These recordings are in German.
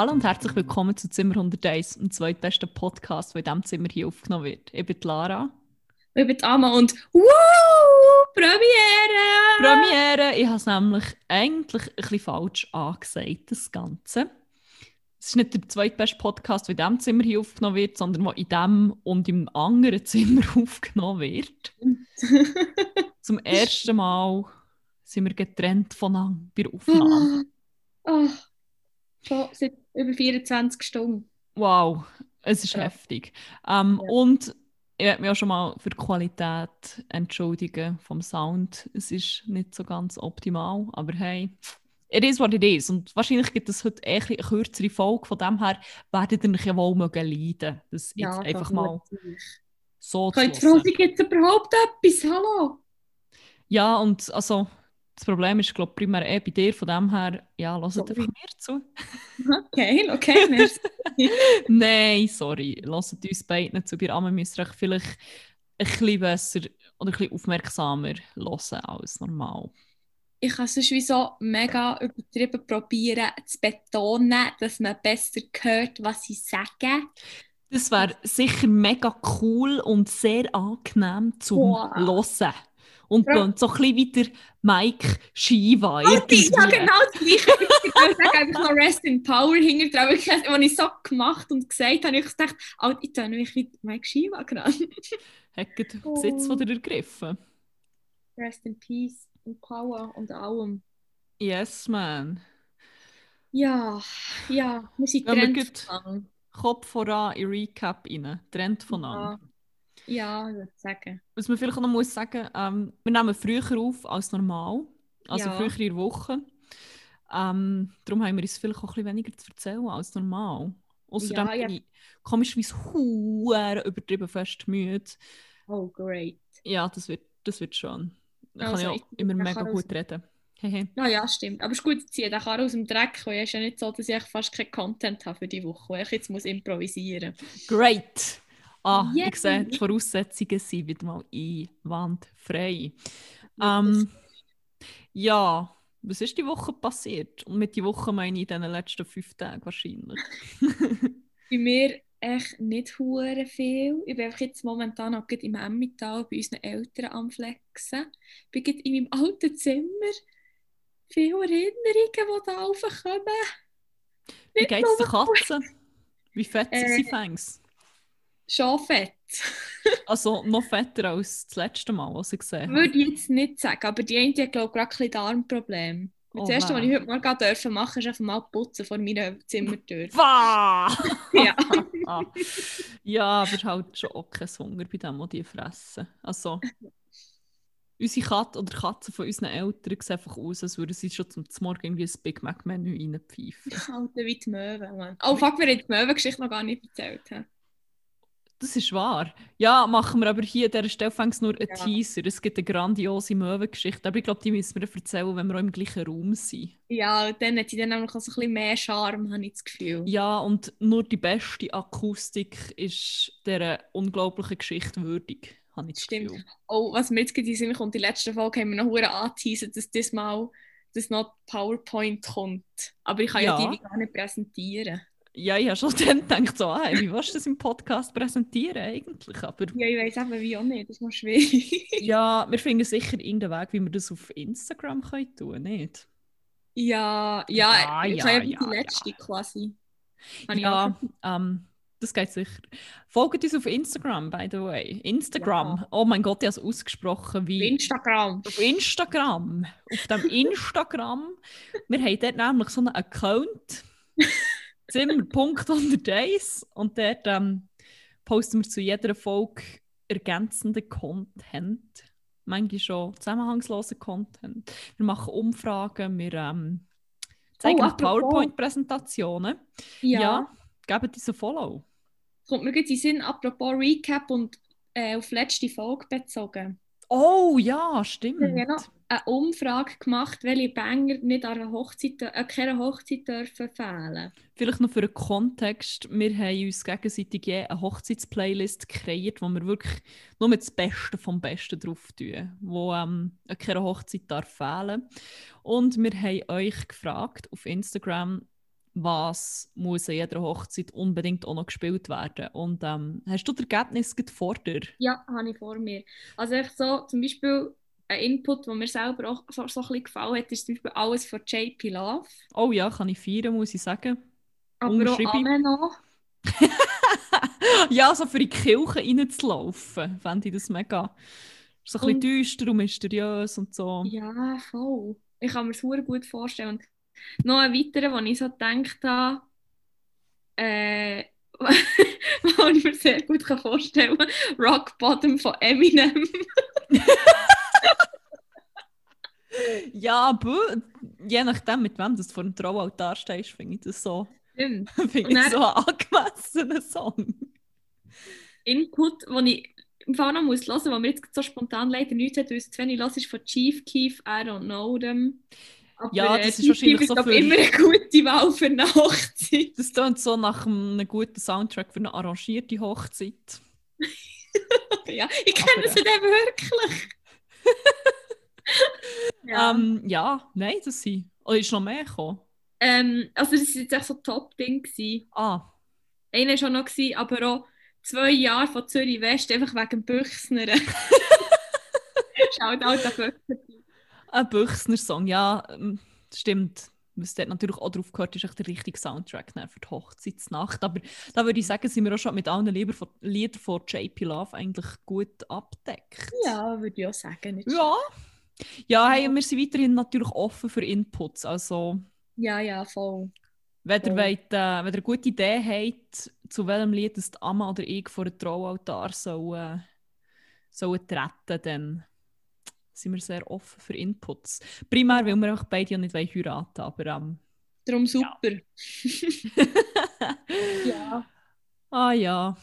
Hallo und herzlich willkommen zu Zimmer 101, dem zweitbesten Podcast, der in diesem Zimmer hier aufgenommen wird. Ich bin Lara. Ich bin Amma und wow, Premiere! Premiere! Ich habe es nämlich eigentlich ein bisschen falsch angesagt, das Ganze. Es ist nicht der zweitbeste Podcast, der in diesem Zimmer hier aufgenommen wird, sondern der in diesem und im anderen Zimmer aufgenommen wird. Zum ersten Mal sind wir getrennt voneinander bei der Aufnahme. Oh, schon seit über 24 Stunden. Wow, es ist Ja. heftig. Ähm, Ja. Und ich werde mich auch schon mal für die Qualität entschuldigen vom Sound. Es ist nicht so ganz optimal, aber hey, it is what it is. Und wahrscheinlich gibt es heute eher eine kürzere Folge. Von dem her werdet ihr euch ja wohl mögen leiden. Das jetzt einfach mal so zu Könnt ihr jetzt überhaupt etwas? Hallo? Ja, und also das Problem ist, glaube ich, primär eh bei dir. Von dem her, ja, lasst einfach mir zu. Okay, okay, merci. Nein, sorry. Lasst uns beiden nicht zu. Bei Amme müsst ihr euch vielleicht ein bisschen besser oder ein bisschen aufmerksamer hören als normal. ich kann sonst wie so mega übertrieben probieren zu betonen, dass man besser hört, was sie sagen. Das wäre sicher mega cool und sehr angenehm zum Wow. Hören. Und Ja. dann so ein bisschen wie der Mike Shiva. Ja, irgendwie. genau das Gleiche. Ich würde sagen, einfach noch Rest in Power hinter dran. Wirklich, Als ich so gemacht und gesagt habe, ich gedacht, Alter, ich tue mich wie Mike Shiva gerade. Hat gerade Oh. Besitz von dir ergriffen. Rest in Peace und Power und allem. Yes, man. Ja, ja, wir sind Wenn wir gut- voneinander. Kopf voran in Recap rein. Trennt voneinander. Ja, ich würde sagen. Was man vielleicht auch noch muss sagen, ähm, wir nehmen früher auf als normal, also Ja. früher in der Woche. Ähm, darum haben wir uns vielleicht auch ein bisschen weniger zu erzählen als normal. Außerdem Ja, ja. bin ich komischerweise huere übertrieben fest müde. Oh, great. Ja, das wird, das wird schon. Da kann Also, ich auch immer mega kann gut aus- reden. Hehe. Ja, ja, stimmt. Aber es ist gut, ich ziehe den Karren aus dem Dreck, weil es ist ja nicht so, dass ich fast keinen Content habe für die Woche, weil ich jetzt muss improvisieren Great! Ah, Yay! ich sehe, die Voraussetzungen sind wieder mal einwandfrei. Ähm, ja, was ist die Woche passiert? Und mit die Woche meine ich in den letzten fünf Tagen wahrscheinlich. Bei mir echt nicht hure viel. Ich bin einfach jetzt momentan auch im Emmental bei unseren Eltern am Flexen. Ich bin in meinem alten Zimmer. Viele Erinnerungen, die da raufkommen. Wie geht es den Katzen? Wie fett sind Äh, sie fängs? Schon fett. Also noch fetter als das letzte Mal, was ich gesehen habe. Würde ich jetzt nicht sagen, aber die eine hat, glaube ich, gerade ein bisschen Darmproblem. Oh, das erste, was ich heute Morgen dürfen machen, ist einfach mal putzen vor meiner Zimmertür. Ja. ja, aber halt schon auch kein Hunger bei dem, was die fressen. Also, unsere Katze oder Katzen von unseren Eltern sehen einfach aus, als würden sie schon zum Morgen irgendwie ein Big Mac-Menü reinpfeifen. Alter, wie die Möwe, Mann. Oh, fuck, wir haben die Möwe-Geschichte noch gar nicht erzählt. hä? Das ist wahr. Ja, machen wir aber hier an dieser Stelle nur einen Ja. Teaser. Es gibt eine grandiose Möwengeschichte, aber ich glaube, die müssen wir erzählen, wenn wir auch im gleichen Raum sind. Ja, dann hat sie dann nämlich auch so ein bisschen mehr Charme, habe ich das Gefühl. Ja, und nur die beste Akustik ist dieser unglaublichen Geschichte würdig, habe ich das Stimmt. Gefühl. Oh, was mir jetzt gerade kommt, die letzte Folge haben wir noch angeteasert, dass das mal dass noch PowerPoint kommt. Aber ich kann ja, Ja. die gar nicht präsentieren. Ja, ich habe schon dann gedacht, so, hey, wie willst du das im Podcast präsentieren eigentlich? Aber Ja, ich weiß eben wie auch nicht, das ist schwierig. ja, wir finden sicher irgendeinen Weg, wie wir das auf Instagram können tun nicht? ja, ja, Ja, ich ja, habe ja, ja, die letzte quasi. Habe Ja, ähm, das geht sicher. Folgt uns auf Instagram, by the way. Instagram. Oh mein Gott, ich habe es ausgesprochen wie... Instagram. Auf Instagram. Auf dem Instagram. Wir haben dort nämlich so einen Account. Zimmer.101 und dort ähm, posten wir zu jeder Folge ergänzenden Content. Manchmal schon zusammenhangslosen Content. Wir machen Umfragen, wir ähm, zeigen Oh. PowerPoint-Präsentationen. Ja. Ja, gebt uns ein Follow. Kommt mir gerade in Sinn, apropos Recap und äh, auf letzte Folge bezogen. Oh ja, stimmt. ja noch eine Umfrage gemacht, welche Banger nicht an einer Hochzeit, an keiner Hochzeit dürfen fehlen. Vielleicht noch für den Kontext. Wir haben uns gegenseitig eine Hochzeitsplaylist kreiert, wo wir wirklich nur mit das Beste vom Besten drauf tun, wo ähm, an keiner Hochzeit darf fehlen. Und wir haben euch gefragt auf Instagram, was muss an jeder Hochzeit unbedingt auch noch gespielt werden. Und ähm, hast du das Ergebnis vor dir? Ja, habe ich vor mir. Also so, zum Beispiel ein Input, der mir selber auch so, so ein bisschen gefallen hat, ist zum Beispiel alles von JP Love. Oh ja, kann ich feiern, muss ich sagen. Aber auch noch. ja, so für die Kirche reinzulaufen, fände ich das mega. So ein bisschen düster und mysteriös und so. Ja, voll. Ich kann mir das sehr gut vorstellen. Und noch ein weiterer, wo ich so gedacht habe, äh, wo ich mir sehr gut vorstellen kann, Rock Bottom von Eminem. Ja, aber je nachdem, mit wem du vor dem Traualtar stehst, finde ich das so, Und ich so angemessenen Song. Input, den ich im Fall noch muss hören, wo mir jetzt so spontan leider nichts hat, weil es zu wenig los ist von Chief Keef, I don't know them. Aber, Ja, äh, das ist Chief wahrscheinlich so für- immer eine gute Wahl für eine Hochzeit. Das klingt so nach einem guten Soundtrack für eine arrangierte Hochzeit. ja, ich kenne sie dann wirklich. ja. Ähm, ja, nein, das sind. Oder ist noch mehr gekommen? Ähm, also das war jetzt echt so ein Top-Ding. Ah, Einer war schon noch, gewesen, aber auch zwei Jahre von Zürich West, einfach wegen Büchsner. Schaut auch der Büchsner. ein Büchsner-Song, ja, ähm, stimmt. Was dort natürlich auch drauf gehört, ist echt der richtige Soundtrack für die Hochzeitsnacht. Aber da würde ich sagen, sind wir auch schon mit allen Lieder von, Liedern von JP Love eigentlich gut abdeckt. Ja, würde ich auch sagen. Ja. Ja, hey, wir sind weiterhin natürlich offen für Inputs. Also, ja, ja, voll. wenn ihr, Voll. wollt, äh, wenn ihr eine gute Idee habt, zu welchem Lied das die Amma oder ich vor dem Traualtar sollen, äh, sollen treten, dann sind wir sehr offen für Inputs. Primär, weil wir einfach beide ja nicht wollen heiraten aber ähm, Darum super. Ja. ah ja.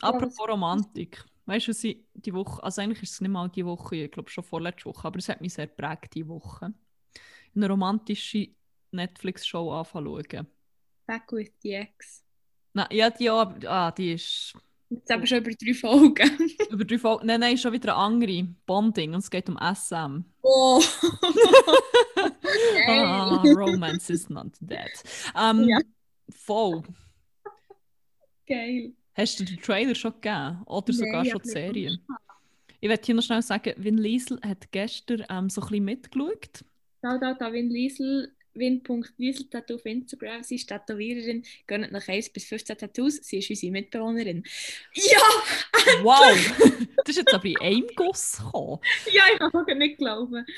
Apropos Romantik. Weißt du, was ich die Woche, also eigentlich ist es nicht mal die Woche, ich glaube schon vorletzte Woche, aber es hat mich sehr geprägt die Woche. Eine romantische Netflix-Show anfangen schauen. Back with the Ex. Nein, ja, die, auch, ah, die ist Jetzt haben wir schon über drei Folgen. über drei Folgen. Nein, nein, schon wieder eine andere. Bonding und es geht um SM. Oh! ah, Geil. Romance is not dead. Ähm, Ja. Voll. Geil. Hast du den Trailer schon gegeben? Oder sogar Nein, schon die nicht Serie? Ich werde hier noch schnell sagen, Vin Liesel hat gestern ähm, so ein bisschen mitgeschaut. Shoutout an Win Liesel, win.lieseltattoo auf Instagram. Sie ist Tätowiererin, gönnt nach 1 bis 15 Tattoos. Sie ist unsere Mitbewohnerin. Ja! Wow! das ist jetzt aber in einem Guss gekommen. Ja, ich kann es nicht glauben.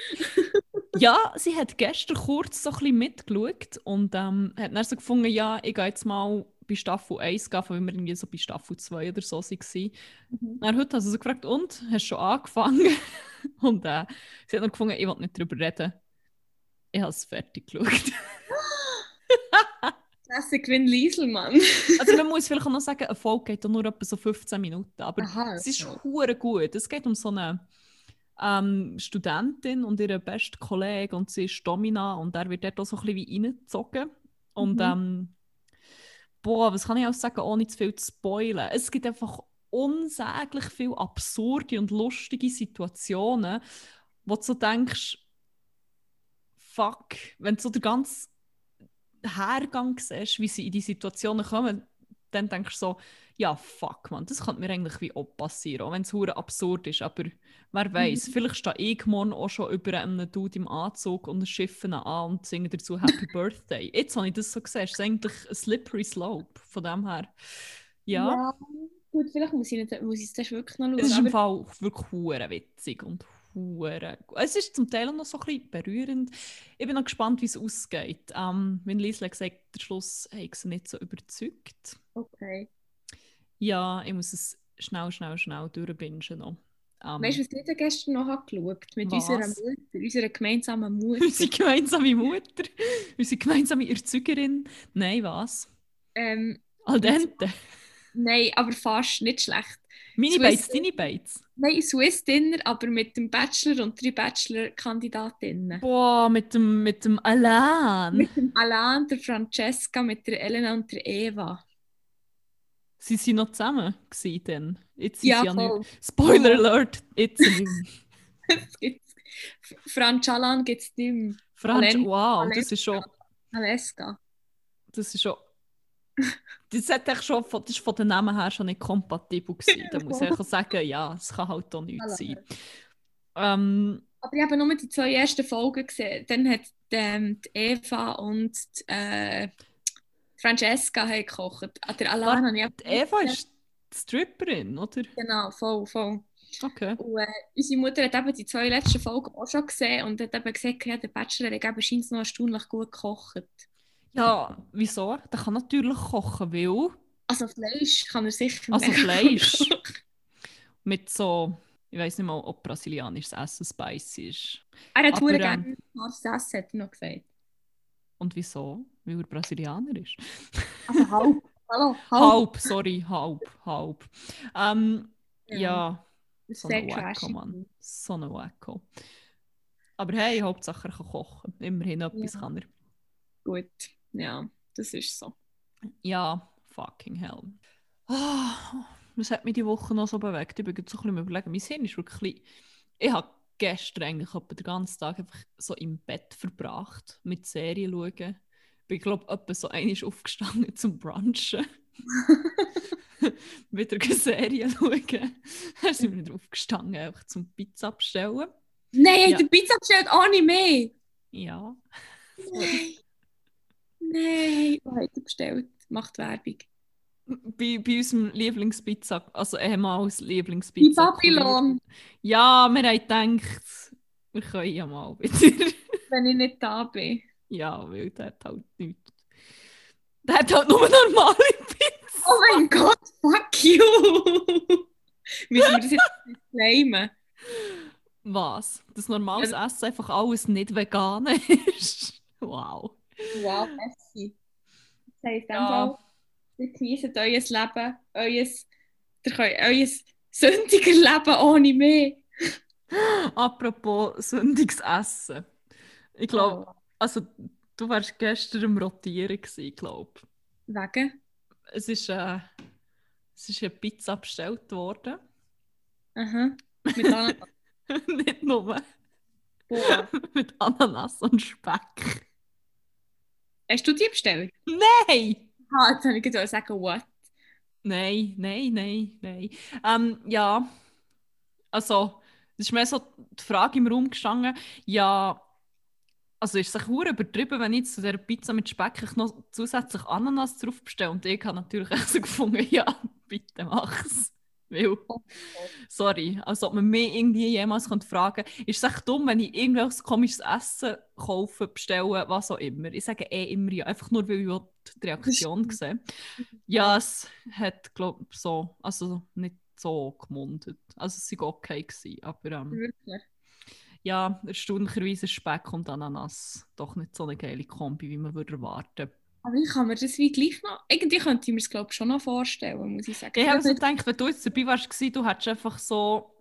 Ja, sie hat gestern kurz so ein bisschen mitgeschaut und ähm, hat dann so gefunden, ja, ich gehe jetzt mal bei Staffel 1 gehen, weil wir irgendwie so bei Staffel 2 oder so waren. Mhm. Dann heute hat sie so gefragt, und, hast du schon angefangen? und äh, sie hat dann gefunden, ich will nicht darüber reden. Ich habe es fertig geschaut. Classic Win Liesel, Mann. also man muss vielleicht auch noch sagen, eine Folge geht nur etwa so 15 Minuten, aber Aha, es ist okay. hure gut. Es geht um so eine ähm, Studentin und ihren besten Kollegen und sie ist Domina und er wird dort auch so ein bisschen wie reingezogen. Und Mhm. ähm, boah, was kann ich auch sagen, ohne zu viel zu spoilen? Es gibt einfach unsäglich viele absurde und lustige Situationen, wo du so denkst, fuck, wenn du so den ganzen Hergang siehst, wie sie in die Situationen kommen, dann denkst du so, ja, fuck, man, das könnte mir eigentlich wie auch passieren, auch wenn es hure absurd ist. Aber wer weiß, Mhm. vielleicht stehe ich morgen auch schon über einen Dude im Anzug und schiffen an und singe dazu Happy Birthday. Jetzt habe ich das so gesehen, es ist eigentlich ein slippery slope von dem her. Ja, Gut, vielleicht muss ich, nicht, muss ich es das wirklich noch schauen. es ist im Fall wirklich hure witzig und hure gut. Es ist zum Teil auch noch so ein bisschen berührend. Ich bin noch gespannt, wie es ausgeht. Ähm, wenn Liesle gesagt der Schluss hat sie nicht so überzeugt. okay. Ja, ich muss es schnell, schnell, schnell durchbingen noch. Ähm, Weißt du, was ich gestern noch habe geschaut Mit Was? unserer Mutter, unserer gemeinsamen Mutter. unsere gemeinsame Mutter, unsere gemeinsame Erzeugerin. Nein, was? ähm, Al dente. nein, aber fast nicht schlecht. Meine Bates, deine Bates. Nein, Swiss Dinner, aber mit dem Bachelor und drei Bachelor-Kandidatinnen. Boah, mit dem, mit dem Alan. Mit dem Alain, der Francesca, mit der Elena und der Eva. Sie sind noch zusammen gewesen dann. Jetzt sind Ja, sie ja voll. nicht. Spoiler Alert, jetzt nicht mehr. Es gibt's- Franz Alan gibt es nicht mehr. Franz, Alen- wow, Alen- das ist schon, Aleska. das ist schon. Das, hat echt schon von, das ist von den Namen her schon nicht kompatibel gewesen. Da muss ich einfach sagen, ja, es kann halt auch nichts sein. Ähm, Aber ich habe nur die zwei ersten Folgen gesehen. Dann hat ähm, die Eva und die, äh, Francesca haben gekocht. Ah, der Alan habe ich auch die Eva ist die Stripperin, oder? Genau, voll, voll. Okay. Und äh, unsere Mutter hat eben die zwei letzten Folgen auch schon gesehen und hat eben gesagt, ja, der Bachelor hat eben scheint noch erstaunlich gut gekocht. Ja, wieso? Der kann natürlich kochen, weil... Also Fleisch kann er sicher Also Fleisch. Mit so... Ich weiß nicht mal, ob brasilianisches Essen spicy ist. Er hat Aber, sehr ähm, gerne Essen, hat er noch gesagt. Und wieso? Weil er Brasilianer ist. Also halb. Hallo, halb. Halb, sorry, halb, halb. Ähm, Ja. ja, so ein Wacko. Mann. So ein Wacko. Aber hey, Hauptsache er kann kochen. Immerhin etwas Ja. kann er. Gut, ja, das ist so. Ja, fucking hell. Ah, was hat mich die Woche noch so bewegt? Ich bin jetzt so ein bisschen überlegen. Mein Hirn ist wirklich... Ich habe gestern eigentlich den ganzen Tag einfach so im Bett verbracht, mit Serien schauen. Ich bin, glaube ich, so einmal aufgestanden zum Brunchen. wieder eine Serie schauen. Dann sind wir wieder aufgestanden, einfach zum Pizza bestellen. Nein, Ja. der Pizza bestellt auch nicht mehr. Ja. Nein. Nein, was hat er bestellt? Macht Werbung. Bei, bei unserem Lieblingspizza, also ehemals In Lieblingspizza. Babylon, Ja, wir haben gedacht, wir können ja mal wieder. wenn ich nicht da bin. Ja, weil der hat halt nichts. Der hat halt nur normale Pizza. Oh mein Gott, fuck you! Müssen wir das jetzt disclaimen? Was? Das normales Ja. Essen einfach alles nicht vegan ist. wow. Wow, merci. Das heisst, Ja. ja. ihr genießt euer Leben, euer, ihr könnt euer sündiger Leben ohne mich. Apropos sündiges Essen. Ich glaube, Oh. Also du warst gestern am Rotieren glaube Wegen? Es ist, äh, es ist eine Pizza bestellt worden. Aha. Mit Ananas. nicht nur Boah. mit Ananas und Speck. Hast du die bestellt? Nein! Ah, jetzt habe ich gerade sagen, what? Nein, nein, nein, nein. Ähm, ja, also, es ist mehr so die Frage im Raum gestanden, ja, also ist es hure übertrieben, wenn ich jetzt zu dieser Pizza mit Speck noch zusätzlich Ananas drauf bestelle und ich habe natürlich echt so gefunden, ja, bitte mach's. Weil, sorry, als ob man mich irgendwie jemals könnte fragen ist es echt dumm, wenn ich irgendwelches komisches Essen kaufe, bestelle, was auch immer. Ich sage eh immer ja, einfach nur, weil ich die Reaktion sehe. Ja, es hat, glaube ich, so, also nicht so gemundet. Also es war okay, gewesen, aber ähm, Wirklich? Ja, erstaunlicherweise Speck und Ananas doch nicht so eine geile Kombi, wie man würde erwarten. Aber ich kann mir das wie gleich noch... Irgendwie könnte ich mir das, glaube ich, schon noch vorstellen, muss ich sagen. Ich habe so gedacht, wenn du jetzt dabei warst, du hättest einfach so,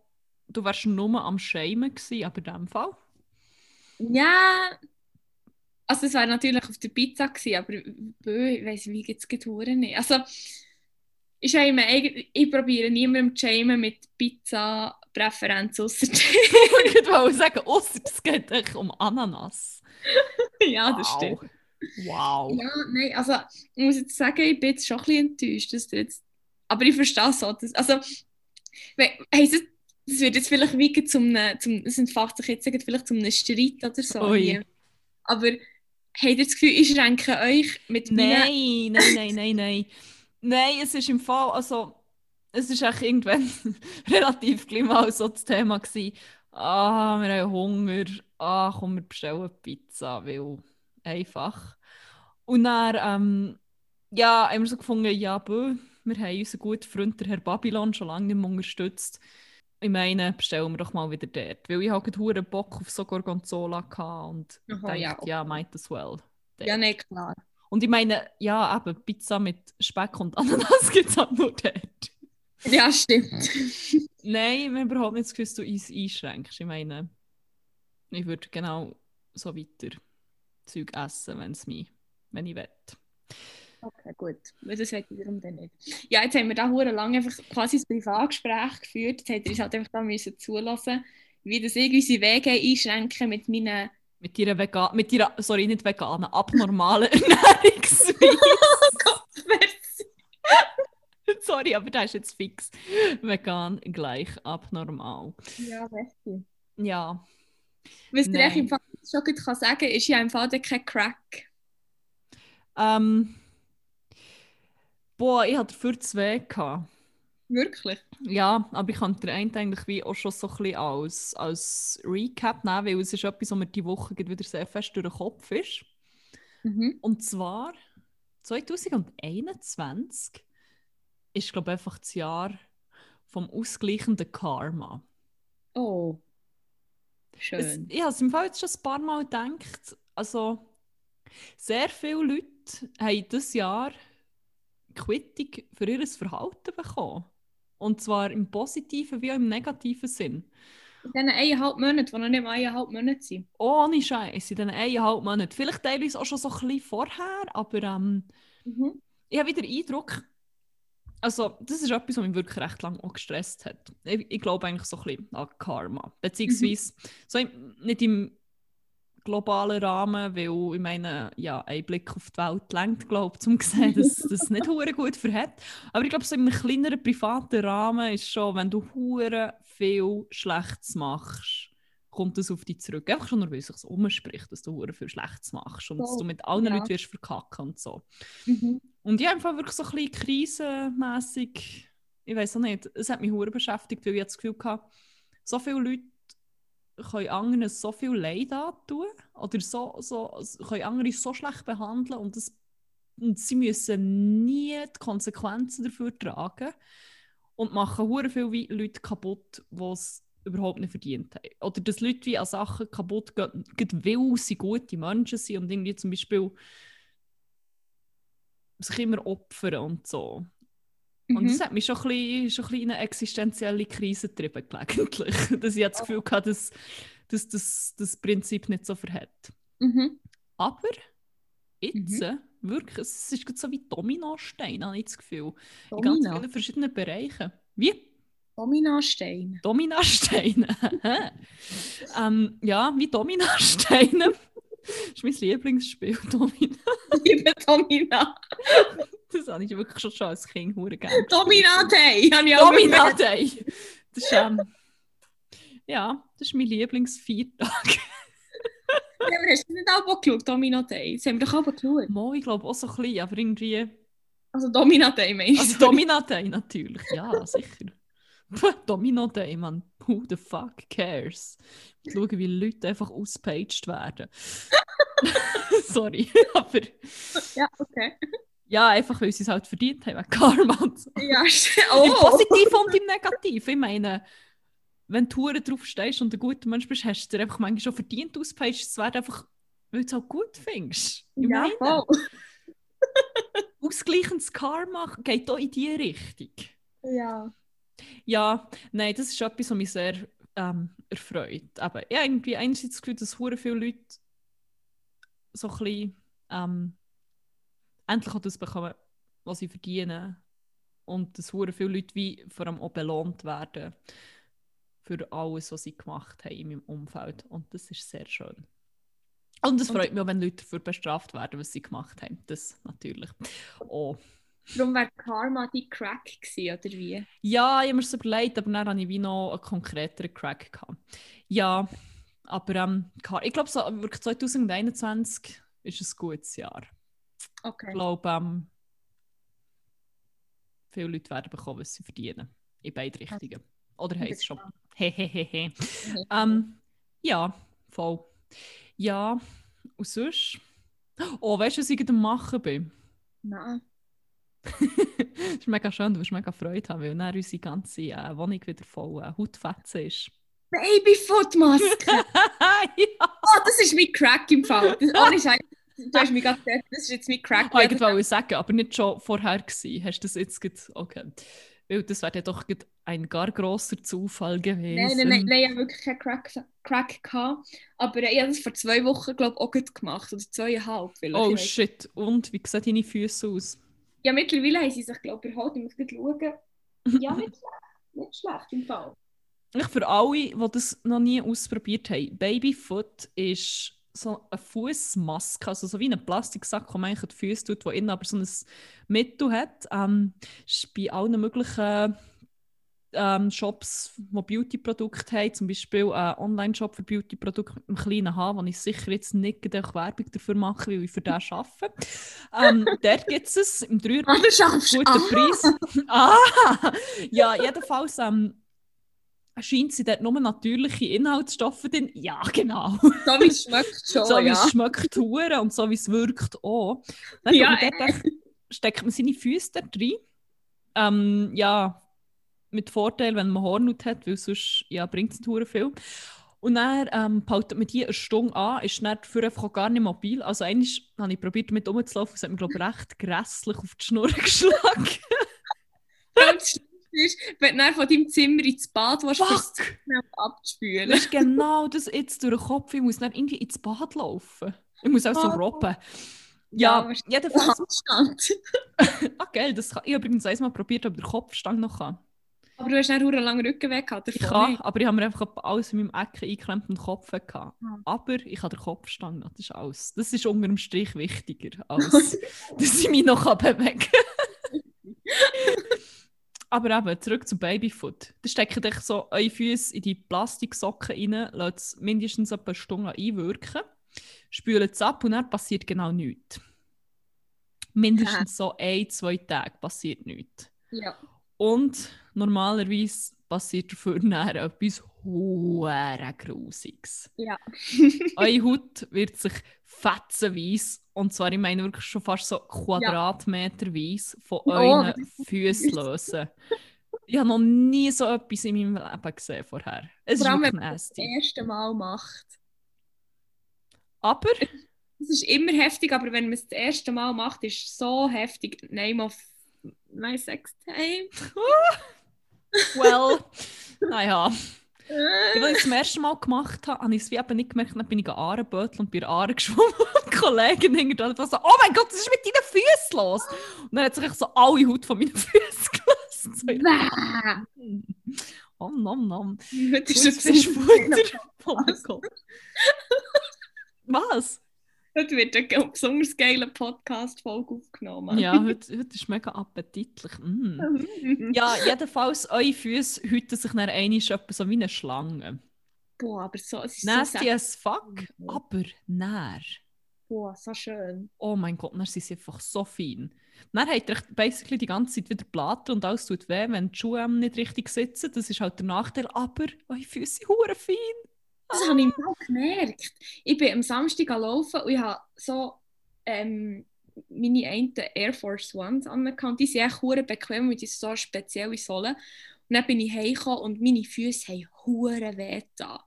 du wärst nur am Schämen gewesen, aber in dem Fall. Ja, also es wäre natürlich auf der Pizza gewesen, aber ich weiss, wie geht es nicht. Also, ich, schäme, eigentlich- ich probiere niemandem zu schämen mit Pizza-Präferenz ausser Ich wollte sagen, ausser es geht echt um Ananas. Ja, das Wow. stimmt. Wow. Ja, nein, also ich muss jetzt sagen, ich bin jetzt schon ein bisschen enttäuscht, dass du jetzt... Aber ich verstehe es auch. Dass, also, heisst das, das wird jetzt vielleicht wie zum, zum es entfacht sich jetzt vielleicht zum einem Streit oder so. Ui. Aber habt ihr das Gefühl, ich schränke euch mit meinen... Nein, nein, nein, nein, nein. Es ist im Fall, also, es ist echt irgendwann relativ gleich mal so das Thema gewesen. Ah, wir haben Hunger. Ah, komm, wir bestellen Pizza, weil einfach. Und dann, ähm, ja, haben wir so gefunden, ja, bö, wir haben unseren guten Freund, der Herr Babylon, schon lange nicht mehr unterstützt. Ich meine, bestellen wir doch mal wieder dort. Weil ich hatte gerade Bock auf so Gorgonzola und Aha, ja, dachte, ja, might as well. Ja, nein, klar. Und ich meine, ja, eben Pizza mit Speck und Ananas gibt es halt nur dort. Ja, stimmt. Nein, wir haben überhaupt nicht das Gefühl, dass du uns einschränkst. Ich meine, ich würde genau so weiter Zeug essen, wenn's mich, wenn ich will. Okay, gut. Weil Das wollte ich dann nicht. Ja, jetzt haben wir da hure lange einfach quasi ein Privatgespräch geführt. Jetzt er uns halt einfach da müssen zulassen, wie das ich unsere Wege einschränken mit meinen Mit ihrer vegan, mit ihrer, sorry, nicht veganen, abnormalen Ernährungsweise. Merci. sorry, aber das ist jetzt fix. Vegan gleich abnormal. Ja, merci. Ja, Was Nein. im Fall schon gut kann sagen ist ja im Fall kein Crack. ähm. Boah, ich hatte dafür zwei. Gehabt. Wirklich? Ja, aber ich kann den einen eigentlich wie auch schon so ein bisschen als, als Recap nehmen, weil es ist etwas, was mir die Woche wieder sehr fest durch den Kopf ist. Mhm. Und zwar 2021 ist, glaube ich, einfach das Jahr vom ausgleichenden Karma. Oh. Es, Schön. ich habe es im Fall jetzt schon ein paar Mal gedacht, also sehr viele Leute haben dieses Jahr Quittung für ihr Verhalten bekommen. Und zwar im positiven wie auch im negativen Sinn. In diesen eineinhalb Monaten, die noch nicht mal eineinhalb Monate sind. Ohne Scheiß in diesen eineinhalb Monaten. Vielleicht teilweise auch schon so ein bisschen vorher, aber ähm, Mhm. ich habe wieder den Eindruck, also das ist etwas, was mich wirklich recht lange auch gestresst hat. Ich, ich glaube eigentlich so ein bisschen an Karma. Beziehungsweise so im, nicht im globalen Rahmen, weil ich meine, ja, ein Blick auf die Welt lenkt, glaube ich, um zu sehen, dass das nicht hure gut verhält. Aber ich glaube, so in einem kleineren privaten Rahmen ist schon, wenn du hure viel Schlechtes machst, kommt das auf dich zurück. Einfach schon nur, weil es sich so umspricht, dass du hure viel Schlechtes machst und dass Voll, du mit allen ja. Leuten wirst verkacken und so. Mhm. Und ich habe einfach wirklich so ein bisschen krisenmässig, ich weiß auch nicht, es hat mich hure beschäftigt, weil ich das Gefühl hatte, so viele Leute können anderen so viel Leid antun oder so, so, können andere so schlecht behandeln und, das, und sie müssen nie die Konsequenzen dafür tragen und machen hure viel wie Leute kaputt, die es überhaupt nicht verdient haben. Oder dass Leute wie an Sachen kaputt gehen, weil sie gute Menschen sind und irgendwie zum Beispiel sich immer opfern und so. Und Mhm. das hat mich schon ein bisschen, schon ein bisschen in eine existenzielle Krise getrieben, gelegentlich. Dass ich das Gefühl hatte, dass, dass das, das Prinzip nicht so verhält. Mhm. Aber jetzt, äh, wirklich, es ist so wie Dominostein, habe ich das Gefühl. In ganz vielen verschiedenen Bereichen. Wie? Dominastein. Dominasteine. ähm, ja, wie Dominasteine. Ist mein Lieblingsspiel, Domina. Liebe Domina. Das habe ich wirklich schon, schon als Kind hure gerne. Domina Day. habe ich auch Domina gehört. Day. Das ist, ähm, ja, das ist mein Lieblingsviertag. Ja, aber hast du nicht auch geschaut, Domina Day? Das haben wir doch auch geschaut. Mo, ich glaube auch so ein bisschen, aber irgendwie. Also Domina Day meinst Also du? Domina Day natürlich, ja, sicher. Puh, Domino Day, man. Who the fuck cares? Schauen, wie Leute einfach auspaged werden. Sorry, aber Ja, okay. ja, einfach weil sie es halt verdient haben, Karma und so. Ja, st- Im oh. Positiven und im Negativen. Ich meine, wenn du drauf stehst und ein guter Mensch bist, hast du dir einfach manchmal schon verdient auspaged. Es wird einfach, weil du es auch gut findest. Ich Ja, meine, voll. ausgleichendes Karma geht auch in diese Richtung. Ja. Ja, nein, das ist etwas, was mich sehr ähm, erfreut. Aber ja, irgendwie einerseits das Gefühl, dass hure viele Leute so ein bisschen ähm, endlich auch das bekommen, was sie verdienen. Und dass hure viele Leute wie vor allem auch belohnt werden für alles, was sie gemacht haben in meinem Umfeld. Und das ist sehr schön. Und es freut mich auch, wenn Leute dafür bestraft werden, was sie gemacht haben. Das natürlich. Oh. Darum wäre Karma die Crack gewesen, oder wie? Ja, ich habe mir das überlegt, aber dann hatte ich wie noch einen konkreteren Crack. Gehabt. Ja, aber ähm, ich glaube, so, wirklich 2021 ist ein gutes Jahr. Ich Okay. glaube, ähm, viele Leute werden bekommen, was sie verdienen. In beide Richtungen. Oder heisst es schon. Hehehehe. ähm, ja, voll. Ja, und sonst? Oh, weißt du, was ich gerade machen bin? Nein. Das ist mega schön, du wirst mega Freude haben, weil dann unsere ganze äh, Wohnung wieder voll äh, Hautfetzen ist. Babyfootmaske! ja! oh, das ist mein Crack im Fall. Das, ohne Scheiß. Du hast mich gerade das ist jetzt mein Crack. Ah, ich wollte sagen, aber nicht schon vorher gewesen. Hast du das jetzt gerade... Okay. Weil das wäre ja doch ein gar grosser Zufall gewesen. Nein, nein, nein, nein, ich habe wirklich keinen Crack, Crack gehabt. Aber ich habe das vor zwei Wochen, glaube ich, auch gut gemacht. Oder zweieinhalb vielleicht. Oh shit, und wie sehen deine Füße aus? Ja, mittlerweile haben sie sich, glaube ich, erholt. Ich muss gerade schauen. Ja, nicht schlecht. Nicht schlecht im Fall. Ich für alle, die das noch nie ausprobiert haben, Babyfoot ist so eine Fußmaske, also so wie einen Plastiksack, wo man eigentlich die Füße tut, wo innen aber so ein Mittel hat. Ähm, ist bei allen möglichen ähm, Shops, die Beauty-Produkte haben, zum Beispiel einen Online-Shop für Beauty-Produkte mit einem kleinen H, wo ich sicher jetzt nicht Werbung dafür mache, weil ich für den arbeite. Ähm, dort gibt es im 3 Ah, guten ah. Preis. ah! Ja, jedenfalls ähm, scheint sie dort nur natürliche Inhaltsstoffe drin. Ja, genau. So wie es schmeckt schon, so wie ja. es schmeckt hure und so wie es wirkt auch. Dann Ja, ja, dort echt- steckt man seine Füße dort rein. Ähm, ja, mit Vorteil, wenn man Hornhaut hat, weil sonst ja, bringt es nicht viel. Und dann ähm, behaltet man die eine Stunde an, ist dann dafür einfach gar nicht mobil. Also einmal habe ich probiert, damit rumzulaufen, es hat mir, glaube ich, recht grässlich auf die Schnur geschlagen. Das ist, wenn du dann von deinem Zimmer ins Bad willst, schnell abzuspülen. Das ist genau das jetzt durch den Kopf. Ich muss dann irgendwie ins Bad laufen. Ich muss auch so Oh. robben. Ja, Ja, jedenfalls. Ah, geil, das kann, ich habe übrigens einmal probiert, ob der Kopfstand noch kann. Aber du hast dann einen langen Rücken weg gehabt. Ich kann, nicht. aber ich habe mir einfach alles in meinem Ecken eingeklemmt und den Kopf gehabt. Ah. Aber ich habe den Kopfstand noch, das ist alles. Das ist unter dem Strich wichtiger, als dass ich mich noch bewegen kann. aber eben, zurück zum Babyfoot. Da steckt euch so eure Füße in die Plastiksocken rein, lasst es mindestens eine Stunde einwirken, spült es ab und dann passiert genau nichts. Mindestens so ein, zwei Tage passiert nichts. Ja. Und normalerweise passiert dafür nachher etwas hure Grusiges. Ja. Eure Haut wird sich fetzenweise, und zwar, ich meine wirklich schon fast so quadratmeterweise von Oh, euren Füßen lösen. Ich habe noch nie so etwas in meinem Leben gesehen vorher. Es Vor ist allem, wenn man das erste Mal macht. Aber Es ist immer heftig, aber wenn man es das erste Mal macht, ist es so heftig. Name of my sex time. Well, naja. Als ich es zum ersten Mal gemacht habe, habe ich es wie eben nicht gemerkt. Dann bin ich Ahrenbötel und bei Aare geschwommen. Und die Kollegin hinter dran so, oh mein Gott, was ist mit deinen Füßen los? Und dann hat sich so alle Haut von meinen Füßen gelassen. So, oh, nom, nom. Heute ist es Futter. Oh mein Gott. Was? Heute wird eine besonders geile Podcast-Folge aufgenommen. Ja, heute, heute ist mega appetitlich. Mm. Ja, jedenfalls, eure Füße hüten sich einmal etwa so wie eine Schlange. Boah, aber so, es ist Nasty so, as fuck, aber näher. boah, so schön. Oh mein Gott, dann sind sie einfach so fein. Dann ihr echt basically die ganze Zeit wieder Platten und alles tut weh, wenn die Schuhe nicht richtig sitzen. Das ist halt der Nachteil, aber eure Füße sind fein. Das habe ich mal gemerkt. Ich bin am Samstag gelaufen und ich habe so ähm, meine einen Air Force Ones angehabt. Die sind echt hure bequem mit so spezielle Sohlen. Und dann bin ich heimgekommen und meine Füße haben hure weh getan.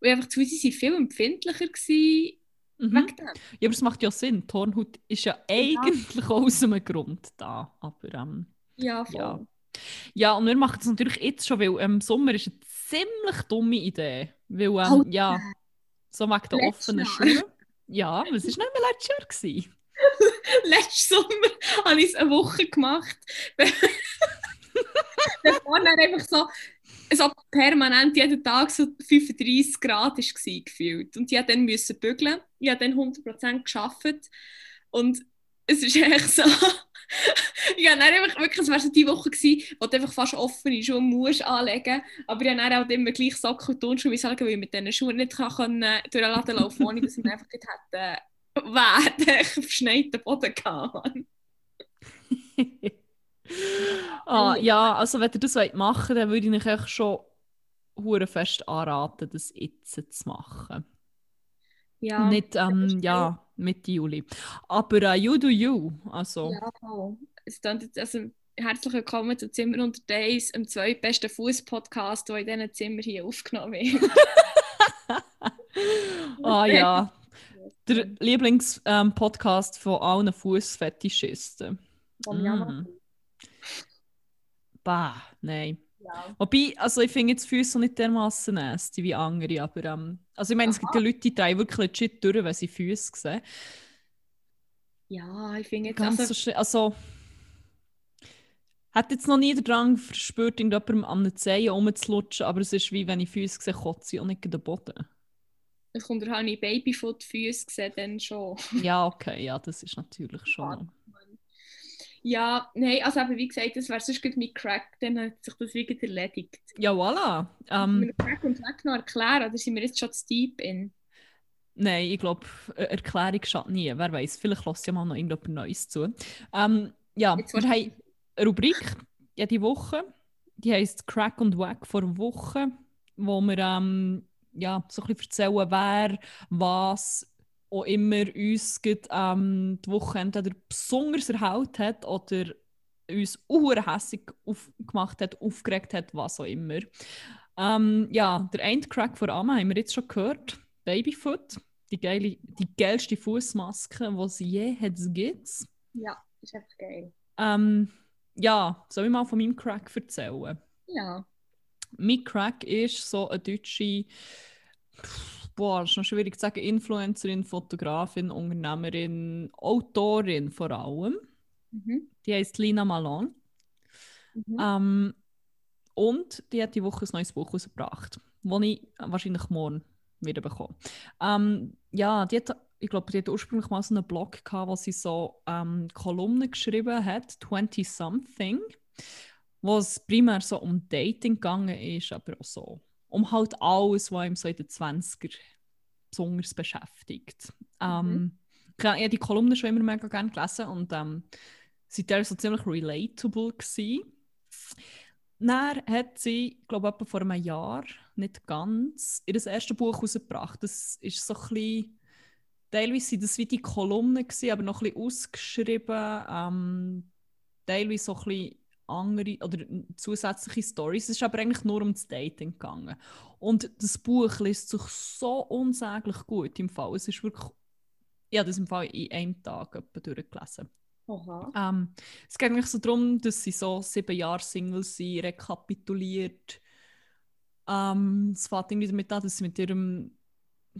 Und einfach zu sie waren viel empfindlicher gewesen Mhm. Ja, aber es macht ja Sinn. Die Tornhaut ist ja eigentlich auch aus einem Grund da. Aber ähm, Ja, voll. Ja. ja, und wir machen es natürlich jetzt schon, weil im Sommer ist eine ziemlich dumme Idee. Weil, ähm, Alter. ja, so wegen der Letztes offenen Jahr. Schuhe. Ja, das war nicht mehr letztes Jahr. Gewesen. Letzten Sommer habe ich es eine Woche gemacht. Bevor dann einfach so, so permanent jeden Tag so 35 Grad war gefühlt. Und ich musste dann müssen bügeln. Ich habe dann 100% gearbeitet. Und es ist echt so... habe dann einfach wirklich, es war so die Woche gewesen, wo du einfach fast offene Schuhe musst anlegen Aber ich habe auch immer gleich Socken und Turnschuhe weil ich mit diesen Schuhen nicht kann, können, durch den Laden laufen ohne dass ich einfach gerade hätte Weh, auf verschneiten Boden gehabt. ah, ja, also wenn ihr das machen wollt, dann würde ich euch schon hure fest anraten, das jetzt zu machen. Ja, Nicht, ähm, ja, Mitte Juli. Aber äh, you do you. Also, ja. Es klingt jetzt, also, herzlich willkommen zu Zimmer unter Days, dem zweitbesten Fuß-Podcast, der in diesen Zimmer hier aufgenommen wird. ah ja, der Lieblings-Podcast von allen Fußfetischisten. Jammer. Mhm. Bah, nein. Ja. Wobei, also ich finde jetzt Füße nicht dermaßen nasty wie andere, aber ähm, also ich meine, es gibt ja Leute, die drehen wirklich legit durch, wenn sie Füße sehen. ja, ich finde jetzt Ganz also, so. Also, hat jetzt noch nie den Drang verspürt, irgendjemandem an den Zehen rumzulutschen, aber es ist wie wenn ich Füße sehe, kotze ich auch nicht den Boden. Es kommt halt meine Babyfoot-Füße gesehen, dann schon. Ja, okay, ja, das ist natürlich schon. Ja, nein, also aber wie gesagt, das wäre sonst mit Crack, dann hat sich das wieder erledigt. Ja, voilà. Ähm, Ähm, Crack und Weg noch erklären, oder sind wir jetzt schon zu deep in? nein, ich glaube, Erklärung schadet nie. Wer weiß, vielleicht lässt ja mal noch irgendjemand Neues zu. Ähm, ja, Jetzt wir haben eine Rubrik jede Woche. Die heisst Crack und Wack vor Woche, wo wir ähm, ja, so ein bisschen erzählen, wer was auch immer uns gerade, ähm, die Woche entweder besonders erhaut hat oder uns unhässig gemacht hat, aufgeregt hat, was auch immer. Ähm, ja, der eine Crack vor Amma haben wir jetzt schon gehört. Babyfoot, die, geile, die geilste Fußmaske, die es je hat, gibt. Ja, ist einfach geil. Ähm, ja, soll ich mal von meinem Crack erzählen? Ja. Mein Crack ist so eine deutsche, pff, boah, ist noch schwierig zu sagen, Influencerin, Fotografin, Unternehmerin, Autorin vor allem. Mhm. Die heißt Lina Malone. Mhm. Ähm, und die hat die Woche ein neues Buch rausgebracht, das ich wahrscheinlich morgen wieder bekomme. Ähm, ja, die hat, ich glaube, die hat ursprünglich mal so einen Blog gehabt, wo sie so ähm, Kolumnen geschrieben hat, 20 Something, wo es primär so um Dating gegangen ist, aber auch so um halt alles, was ihm so in den 20er besonders beschäftigt. Ähm, ich habe die Kolumnen schon immer mega gerne gelesen und ähm, sie waren so ziemlich relatable. Gewesen. Dann hat sie, glaube ich, vor einem Jahr, nicht ganz, ihr erstes Buch rausgebracht. Das ist so ein bisschen, teilweise waren das wie die Kolumnen, gewesen, aber noch ein bisschen ausgeschrieben. Ähm, teilweise so ein bisschen andere oder zusätzliche Stories. Es ist aber eigentlich nur um das Dating gegangen. Und das Buch liest sich so unsäglich gut im Fall. Es ist wirklich, ja, das im Fall in einem Tag durchgelesen. Ähm, es geht eigentlich so darum, dass sie so sieben Jahre Single sind, rekapituliert. Ähm, es fängt irgendwie damit an, dass sie mit ihrem,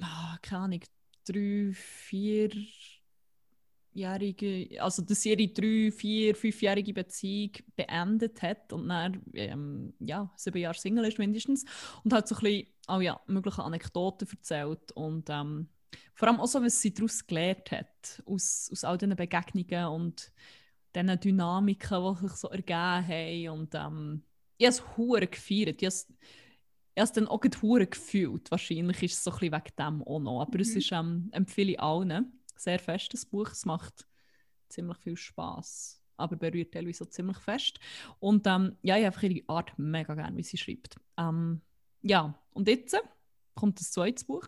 ah, keine Ahnung, drei, vierjährige, also dass sie ihre drei, vier, fünfjährige Beziehung beendet hat und dann ähm, ja, sieben Jahre Single ist mindestens und hat so ein bisschen, oh ja, mögliche Anekdoten erzählt und ähm, vor allem auch so, was sie daraus gelernt hat, aus, aus all diesen Begegnungen und diesen Dynamiken, die sich so ergeben haben. Und ähm, ich habe es hure gefeiert. Ich habe es, es dann auch hure gefühlt. Wahrscheinlich ist es so ein bisschen wegen dem auch noch. Aber es Mhm. ist, ähm, empfehle ich allen. Sehr festes Buch. Es macht ziemlich viel Spaß aber berührt teilweise so ziemlich fest. Und ähm, ja, ich habe einfach ihre Art mega gerne, wie sie schreibt. Ähm, ja, und jetzt kommt das zweite Buch.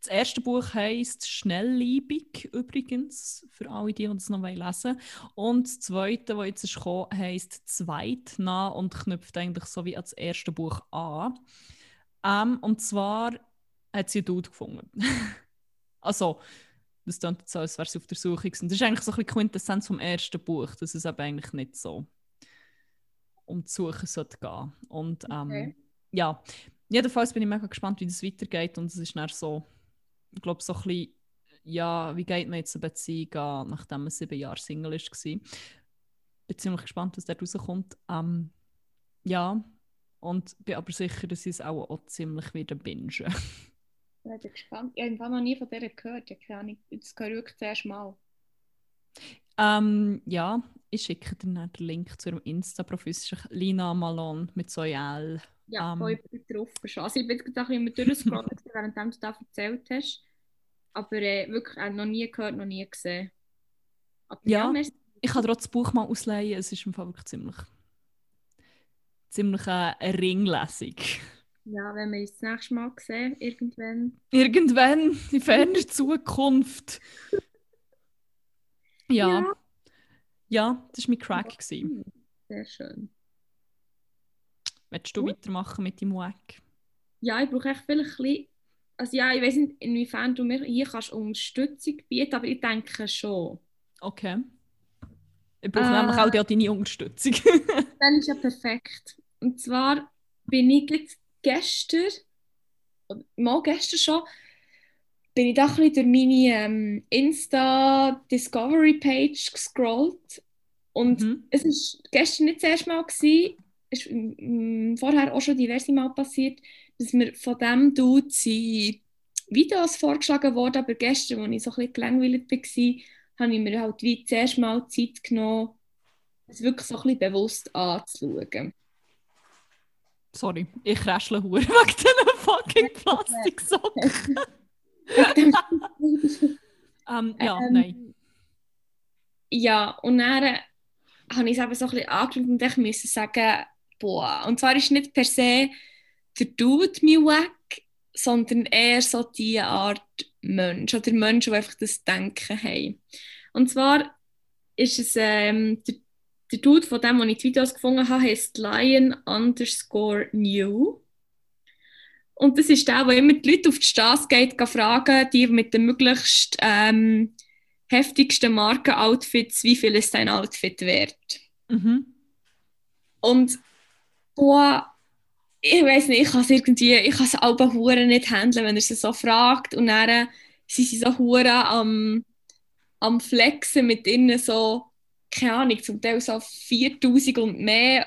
Das erste Buch heisst Schnellliebig übrigens, für alle, die das noch lesen wollen. Und das zweite, das jetzt ist gekommen, heisst Zweitnah und knüpft eigentlich so wie das erste Buch an. Ähm, und zwar hat sie einen Dude gefunden. also, das klingt jetzt so, als wäre sie auf der Suche gewesen. Das ist eigentlich so ein bisschen Quintessenz vom ersten Buch, dass es aber eigentlich nicht so um die Suche sollte gehen. Und ähm, Okay. ja, jedenfalls bin ich mega gespannt, wie das weitergeht. Und es ist dann so, ich glaube, so ein bisschen, ja, wie geht man jetzt eine Beziehung an, nachdem man sieben Jahre Single war. Bin ziemlich gespannt, was da rauskommt. Ähm, ja, und bin aber sicher, dass ich es auch, auch ziemlich wieder bingen. Ich bin gespannt. Ich habe noch nie von der gehört. Ich keine Ahnung. Das höre ich wirklich das erste Mal. ähm, ja, ich schicke dir dann den Link zu ihrem Insta-Profil. Es ist Lina Malone mit so L. Ja, Ähm. bin drauf schon. Also ich bin jetzt ein bisschen durchgescrollt, während du das erzählt hast. Aber äh, wirklich äh, noch nie gehört, noch nie gesehen. Aber Ja. merci. Ich kann auch das Buch mal ausleihen. Es ist im Fall wirklich ziemlich, ziemlich äh, eine Ringlesung. Ja, wenn wir uns das nächste Mal sehen, irgendwann. Irgendwann in ferner Zukunft. Ja. Ja. ja. das war mein Crack. gewesen. Sehr schön. Willst du Gut. weitermachen mit deinem Wack? Ja, ich brauche echt vielleicht ein bisschen. Also ja, ich weiß nicht, inwiefern du mir hier kannst Unterstützung bieten, aber ich denke schon. Okay. Ich brauche Äh. nämlich auch deine Unterstützung. Dann ist ja perfekt. Und zwar bin ich jetzt gestern, oder mal gestern schon, bin ich da ein bisschen durch meine ähm, Insta-Discovery-Page gescrollt. Und Mhm. es war gestern nicht das erste Mal, gewesen, es ist mm, vorher auch schon diverse Mal passiert, dass wir von dem Dude Videos vorgeschlagen worden, aber gestern, als ich so ein bisschen gelangweilt war, habe ich mir halt wie zuerst mal Zeit genommen, es wirklich so ein bisschen bewusst anzuschauen. Sorry, ich räschle hure wegen diesen fucking Plastiksocken. ähm, ja, Ähm, nein. Ja, und dann äh, habe ich es eben so ein bisschen angeschaut und ich musste sagen, boah. Und zwar ist nicht per se der Dude mir weg, sondern eher so die Art Mensch oder Menschen, die einfach das Denken haben. Und zwar ist es ähm, der, der Dude, von dem, wo ich die Videos gefunden habe, heißt Lion underscore New. Und das ist der, der immer die Leute auf die Straße geht, fragen, die mit den möglichst ähm, heftigsten Markenoutfits, wie viel ist dein Outfit wert? Mhm. Und boah, ich weiß nicht, ich kann es irgendwie, ich kann es alle Huren nicht handeln, wenn er sie so fragt und dann sind sie so Huren am, am Flexen mit ihnen so, keine Ahnung, zum Teil so 4000 und mehr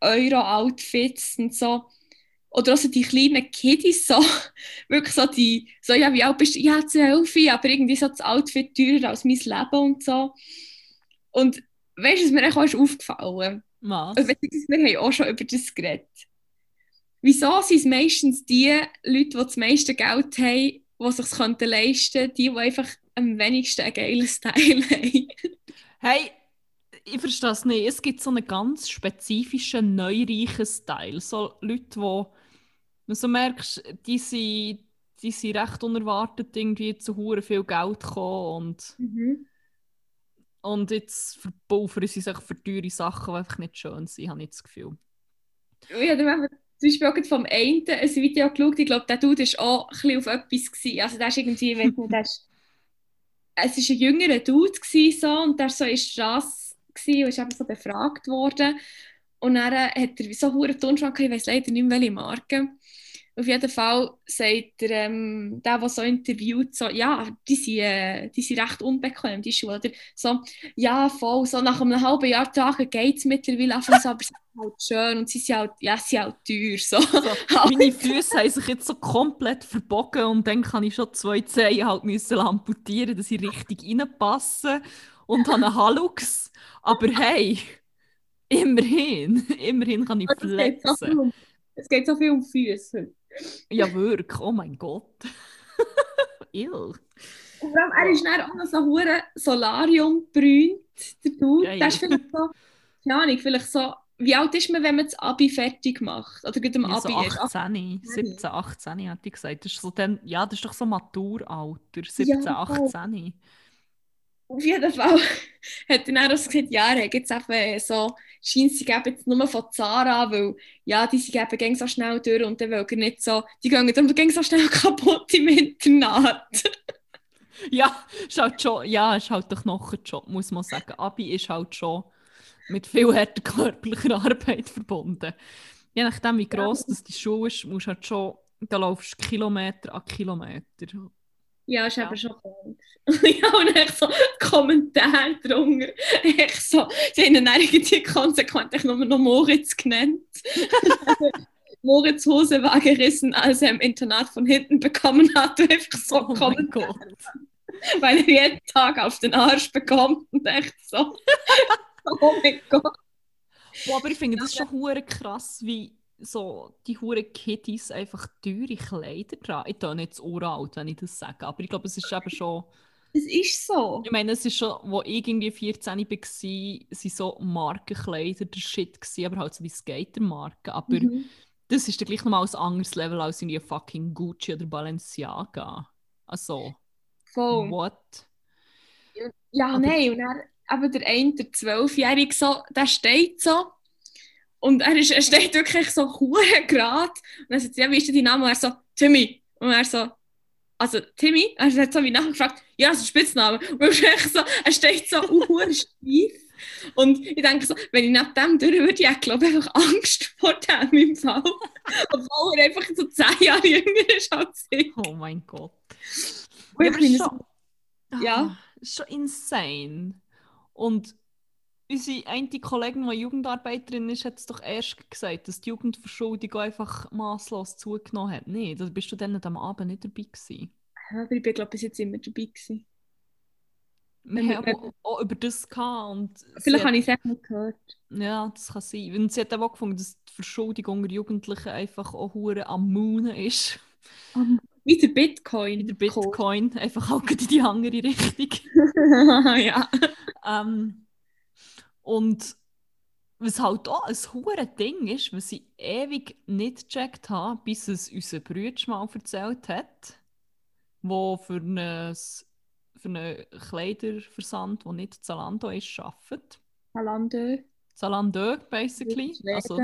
Euro Outfits und so. Oder auch so die kleinen Kiddies, so, wirklich so die, so, ja, wie alt bist du? Ja, 12, aber irgendwie so das Outfit teurer als mein Leben und so. Und weißt du, was mir auch ist aufgefallen? Was? Beziehungsweise wir haben auch schon über das geredet. Wieso sind es meistens die Leute, die das meiste Geld haben, die sich könnten leisten die, die einfach am wenigsten einen geilen Style haben? Hey, ich verstehe es nicht. Es gibt so einen ganz spezifischen, neureichen Style. So Leute, wo du so merkst, die sind, die sind recht unerwartet irgendwie zu hure viel Geld gekommen und, und jetzt verpulvern sie sich für teure Sachen, die einfach nicht schön sind, habe ich das Gefühl. Ich habe mir zum Beispiel auch vom einen ein Video geschaut, ich glaube, der Dude war auch ein bisschen auf etwas. Gewesen. Also der ist irgendwie, der ist, es war ein jüngerer Dude gewesen, so, und der so in der Straße gewesen, und ist eben so befragt worden. Und dann hat er so hure Tonschrank, ich weiß leider nicht mehr, welche Marke. Auf jeden Fall sagt er, ähm, der, der so interviewt, so, ja, die sind, äh, die sind recht unbequem, die Schuhe. Oder so, ja, voll, so nach einem halben Jahr tragen geht es mittlerweile einfach so, aber sie sind halt schön und sie sind halt, ja, sie sind halt teuer. So. So, meine Füße haben sich jetzt so komplett verbogen und dann kann ich schon zwei Zehen halt müssen amputieren, dass sie richtig reinpassen und habe einen Halux. Aber hey, immerhin, immerhin kann ich Es geht, so viel flexen. um, es geht so viel um Füße. Ja, wirklich, oh mein Gott. Ill. Und vor allem, er ist dann auch noch so hure Solarium brünt, der Dude. Der ist vielleicht so, keine Ahnung, vielleicht so, wie alt ist man, wenn man das Abi fertig macht? Oder gerade am Ja, so Abi ist? 18, 17, 18 hätte ich gesagt. Das ist so dann, ja, das ist doch so Maturalter, 17, Ja, voll. 18. Auf jeden Fall hat er dann auch gesagt, ja, er hat jetzt eben so, scheint sie geben jetzt nur von Zara, weil ja, die sie geben gehen so schnell durch und dann will er nicht so, die gehen dann gehen so schnell kaputt im Internat. Ja, ist halt schon, ja, ist halt der Knochenjob, muss man sagen. Abi ist halt schon mit viel harter körperlicher Arbeit verbunden. Je nachdem, wie gross das die Schule ist, musst du halt schon, da laufst du Kilometer an Kilometer. Ja, ist Ja. eben schon komisch. ja, und echt so Kommentare drunter. Echt so, sie haben ihn irgendwie konsequent nur noch Moritz genannt. Moritz Hose war gerissen, als er im Internat von hinten bekommen hat. Einfach so Oh Kommentare, Gott. weil er jeden Tag auf den Arsch bekommt. Und echt so, oh mein Gott. Boah, aber ich finde das schon hure krass, wie so die hure Kiddies einfach teure Kleider tragen. Ich tue nicht zu uralt, wenn ich das sage, aber ich glaube, es ist eben schon... Es ist so. Ich meine, es ist schon, wo ich irgendwie 14 war, waren so Markenkleider der Shit, gewesen, aber halt so die Skatermarken. Aber Mhm. das ist dann gleich nochmal ein anderes Level als irgendwie fucking Gucci oder Balenciaga. Also, Voll. what? Ja, Aber- nein, und dann eben der eine, der Zwölfjährige, so, der steht so und er, ist, er steht wirklich so hure gerade und dann sagt ja, wie ist denn dein Name? Und er so, Timmy. Und er so, also Timmy? Er hat so wie nachgefragt, ja, das ist ein Spitzname. Und er, echt so, er steht so hure steif und ich denke so, wenn ich nach dem durch würde, ich glaube ich einfach Angst vor dem im Fall. Obwohl er einfach so zehn Jahre jünger ist als ich. Oh mein Gott. Und Ja, ich es- schon, ja. Ah, schon insane. Und unsere eine Kollegin, die Jugendarbeiterin ist, hat es doch erst gesagt, dass die Jugendverschuldung einfach maßlos zugenommen hat. Nee, da bist du dann am Abend nicht dabei gewesen. Aber ich bin, glaube bis jetzt immer dabei gewesen. Wir haben wenn- auch, auch über das gehabt und Vielleicht habe ich es echt nicht gehört. Ja, das kann sein. Und sie hat auch gefunden, dass die Verschuldung unter Jugendlichen einfach auch hure am Moonen ist. Wie der Bitcoin. Wie der Bitcoin, einfach auch in die andere Richtung. ja. Ähm, und was halt auch ein hure Ding ist, was ich ewig nicht gecheckt habe, bis es unser Bruder mal erzählt hat, wo für, ein, für einen Kleiderversand, der nicht Zalando ist, arbeitet. Zalando. Zalando, basically. Also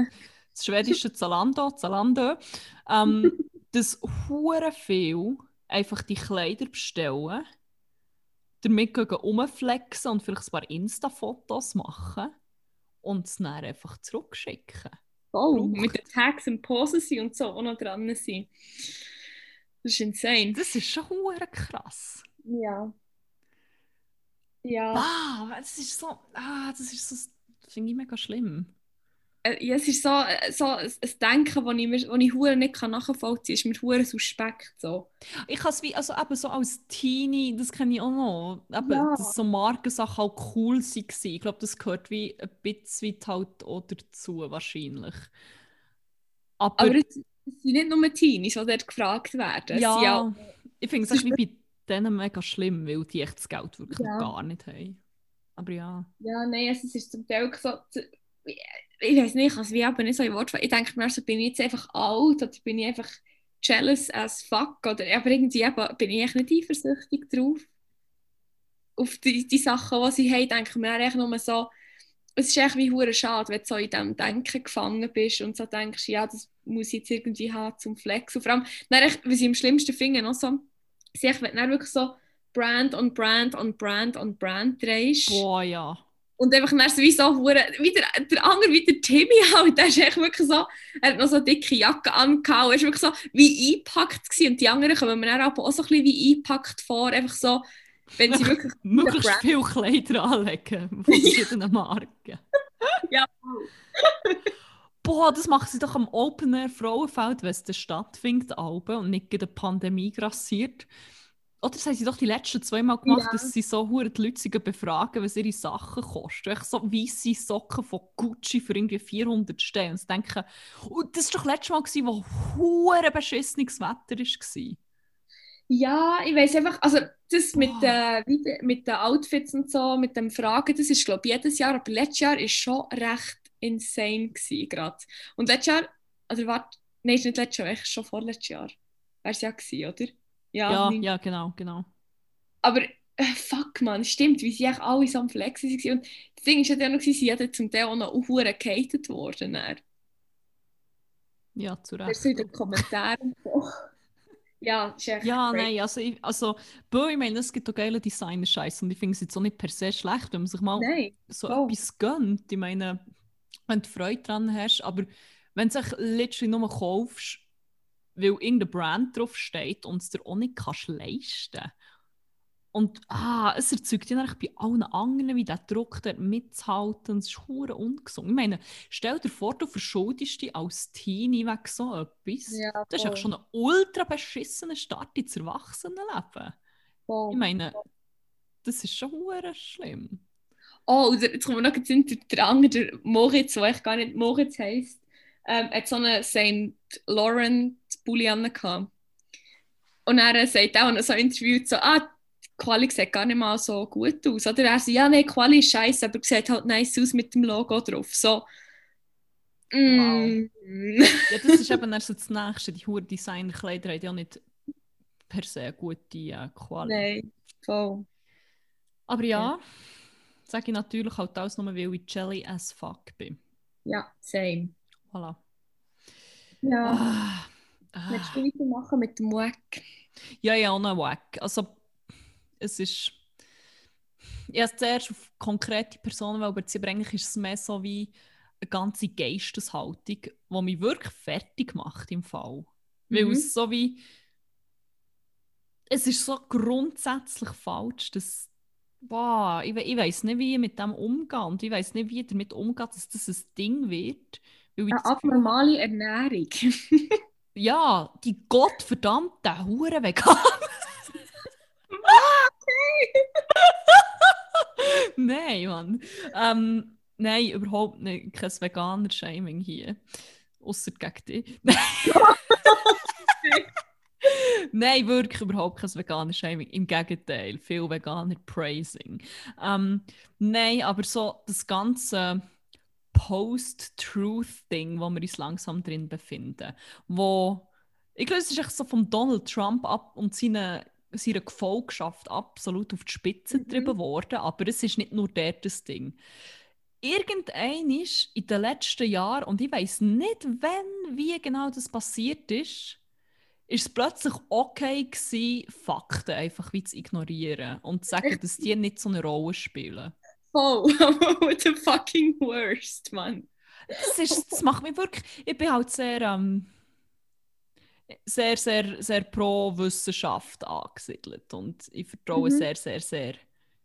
das schwedische Zalando, Zalando. Ähm, dass hure viel einfach die Kleider bestellen, damit rumflexen und vielleicht ein paar Insta-Fotos machen und es dann einfach zurückschicken. Oh, mit den Tags und Poses und so auch noch dran sind. Das ist insane. Das ist schon krass. Ja. Ja. Ah, das ist so, ah, das ist so, das finde ich mega schlimm. Äh, ja, es ist so, äh, so ein Denken, das ich, mir- das ich nicht kann nachvollziehen kann. ist mir hure suspekt. So. Ich kann es wie, also eben so als Teenie, das kenne ich auch noch, eben, Ja. dass so Markensachen auch cool waren. Ich glaube, das gehört wie ein bisschen halt auch dazu, wahrscheinlich. Aber, Aber es, es sind nicht nur Teenies, die dort gefragt werden. Ja, ja ich finde es bei denen mega schlimm, weil die echt das Geld wirklich Ja. gar nicht haben. Aber ja. Ja, nein, es ist zum Teil so. Ich, weiß nicht, ich wie aber nicht so in Wort. Ich denke mir, also, bin ich jetzt einfach alt oder bin ich einfach jealous as fuck? Oder, aber irgendwie eben, bin ich echt nicht eifersüchtig drauf. Auf die, die Sachen, die sie haben, denke ich mir echt nur so, es ist echt wie hure schade, wenn du so in diesem Denken gefangen bist und so denkst, ja, das muss ich jetzt irgendwie haben zum Flexen. Und vor allem, dann echt, was ich am schlimmsten finde, noch so, sie echt, wirklich so Brand on Brand on Brand on Brand drehst. Boah, ja. Und einfach dann so wie so wie der, der andere, wie der Timmy halt, der ist echt wirklich so, er hat noch so dicke Jacke angehauen, er ist wirklich so wie eingepackt gewesen. und die anderen kommen mir dann aber auch so ein bisschen wie eingepackt vor, einfach so, wenn sie wirklich, Möglichst Brand- viel Kleider anlegen von verschiedenen Marken. Ja. Boah, das machen sie doch am Open Air Frauenfeld, wenn es stattfindet, Alben, und nicht gerade eine Pandemie grassiert. Oder das haben sie doch die letzten zwei Mal gemacht, Ja. dass sie so hure die Leute befragen, was ihre Sachen kosten. Echt so weisse Socken von Gucci für irgendwie 400 stehen. Und sie denken, oh, das war doch letztes Mal, gewesen, wo hure beschissenes Wetter war. ja, ich weiß einfach, also das mit, Boah. äh, wie de- mit den Outfits und so, mit dem Fragen, das ist glaube ich jedes Jahr, aber letztes Jahr ist schon recht insane gewesen gerade. Und letztes Jahr, oder warte, nein, ist nicht letztes Jahr, echt schon vorletztes Jahr, wäre es ja gewesen, oder? Ja, nicht- ja, genau, genau. Aber äh, fuck man, stimmt, wie sie alle so am Flexen waren. Und das Ding ist ja dann noch, sie hat zum Teil auch noch Uhren gehatet worden. dann. Ja, zu Recht. so in den Kommentaren. ja, ist echt Ja, crazy. nein, also, ich, also boah, ich meine, es gibt auch geile Designer-Scheiß und ich finde es jetzt auch nicht per se schlecht, wenn man sich mal Nein, so voll. etwas gönnt. Ich meine, wenn du Freude dran hast, aber wenn du es literally nur kaufst, weil irgendeine Brand drauf steht und es dir auch nicht kannst leisten und ah, es erzeugt ja eigentlich bei allen anderen, wie der Druck dort mitzuhalten, es ist hure ungesund. Ich meine, stell dir vor, du verschuldest dich als Teenie wegen so etwas. Ja, Das ist echt schon ein ultra beschissener Start ins Erwachsenenleben. voll. Ich meine, das ist schon schlimm. Oh, und jetzt kommen wir noch in der, der andere, der Moritz, der eigentlich gar nicht Moritz heisst, ähm, hat so einen St. Laurent Pulli angehabt. Und er sagt auch noch so interviewt, so, ah, die Quali sieht gar nicht mal so gut aus. Oder er sagt, ja, nein, Quali ist scheiße, aber sieht halt nice aus mit dem Logo drauf. So, mm. Ja, das ist eben erst das Nächste. Die hure Designerkleider haben ja nicht per se gute äh, Qualität. Nein, voll. Aber ja, sage ich natürlich halt alles nur, weil ich jelly as fuck bin. Ja, same. Voilà. Ja, Ah, willst ah. du weitermachen mit dem Wack? Ja, ja, auch noch wack. Also, es ist. Ich es zuerst auf konkrete Personen beziehen, aber eigentlich ist es mehr so wie eine ganze Geisteshaltung, die mich wirklich fertig macht im Fall. Weil Mhm. es so wie. Es ist so grundsätzlich falsch, dass. Boah, ich, we ich weiß nicht, wie ich mit dem umgehe und ich weiß nicht, wie ich damit umgehe, dass das ein Ding wird. Weil Eine abnormale Ernährung. ja, die gottverdammte Hure vegan. nein, Mann. Ähm, nein, überhaupt nicht. Kein Veganer-Shaming hier. Außer gegen dich. Nein, wirklich überhaupt kein veganes Shaming. Im Gegenteil, viel veganer Praising. Ähm, nein, aber so das ganze Post-Truth-Ding, wo wir uns langsam drin befinden, wo ich glaube, es ist echt so von Donald Trump ab und seine, seiner Gefolgschaft absolut auf die Spitze Mhm. getrieben worden, aber es ist nicht nur dort das Ding. Irgendein ist in den letzten Jahren, und ich weiß nicht, wenn, wie genau das passiert ist, ist es plötzlich okay gewesen, Fakten einfach wie zu ignorieren und zu sagen, dass die nicht so eine Rolle spielen. Voll. The fucking worst, Mann. Das, ist, das macht mich wirklich. Ich bin halt sehr, ähm, sehr, sehr, sehr pro Wissenschaft angesiedelt und ich vertraue Mhm. sehr, sehr, sehr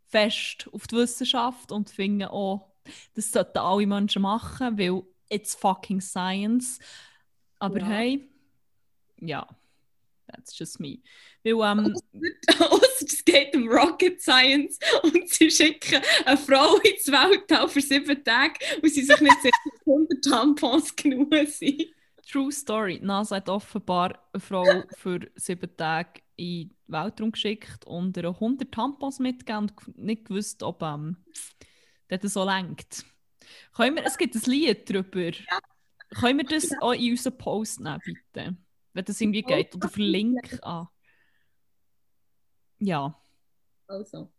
fest auf die Wissenschaft und finde auch, das sollten alle Menschen machen, weil it's fucking science. Aber Ja. hey, ja, that's just me. Weil, ähm, Ausser es geht um Rocket Science und sie schicken eine Frau ins Weltall für sieben Tage und sie sich nicht sicher, dass 100 Tampons genug sind. True Story. NASA hat offenbar eine Frau für sieben Tage in den Weltraum geschickt und ihr 100 Tampons mitgegeben und nicht gewusst, ob ähm, das so lenkt. Können wir, es gibt ein Lied darüber. Können wir das auch in unseren Post nehmen, bitte? Wenn das irgendwie geht. Oder verlinken an. Ja. Also.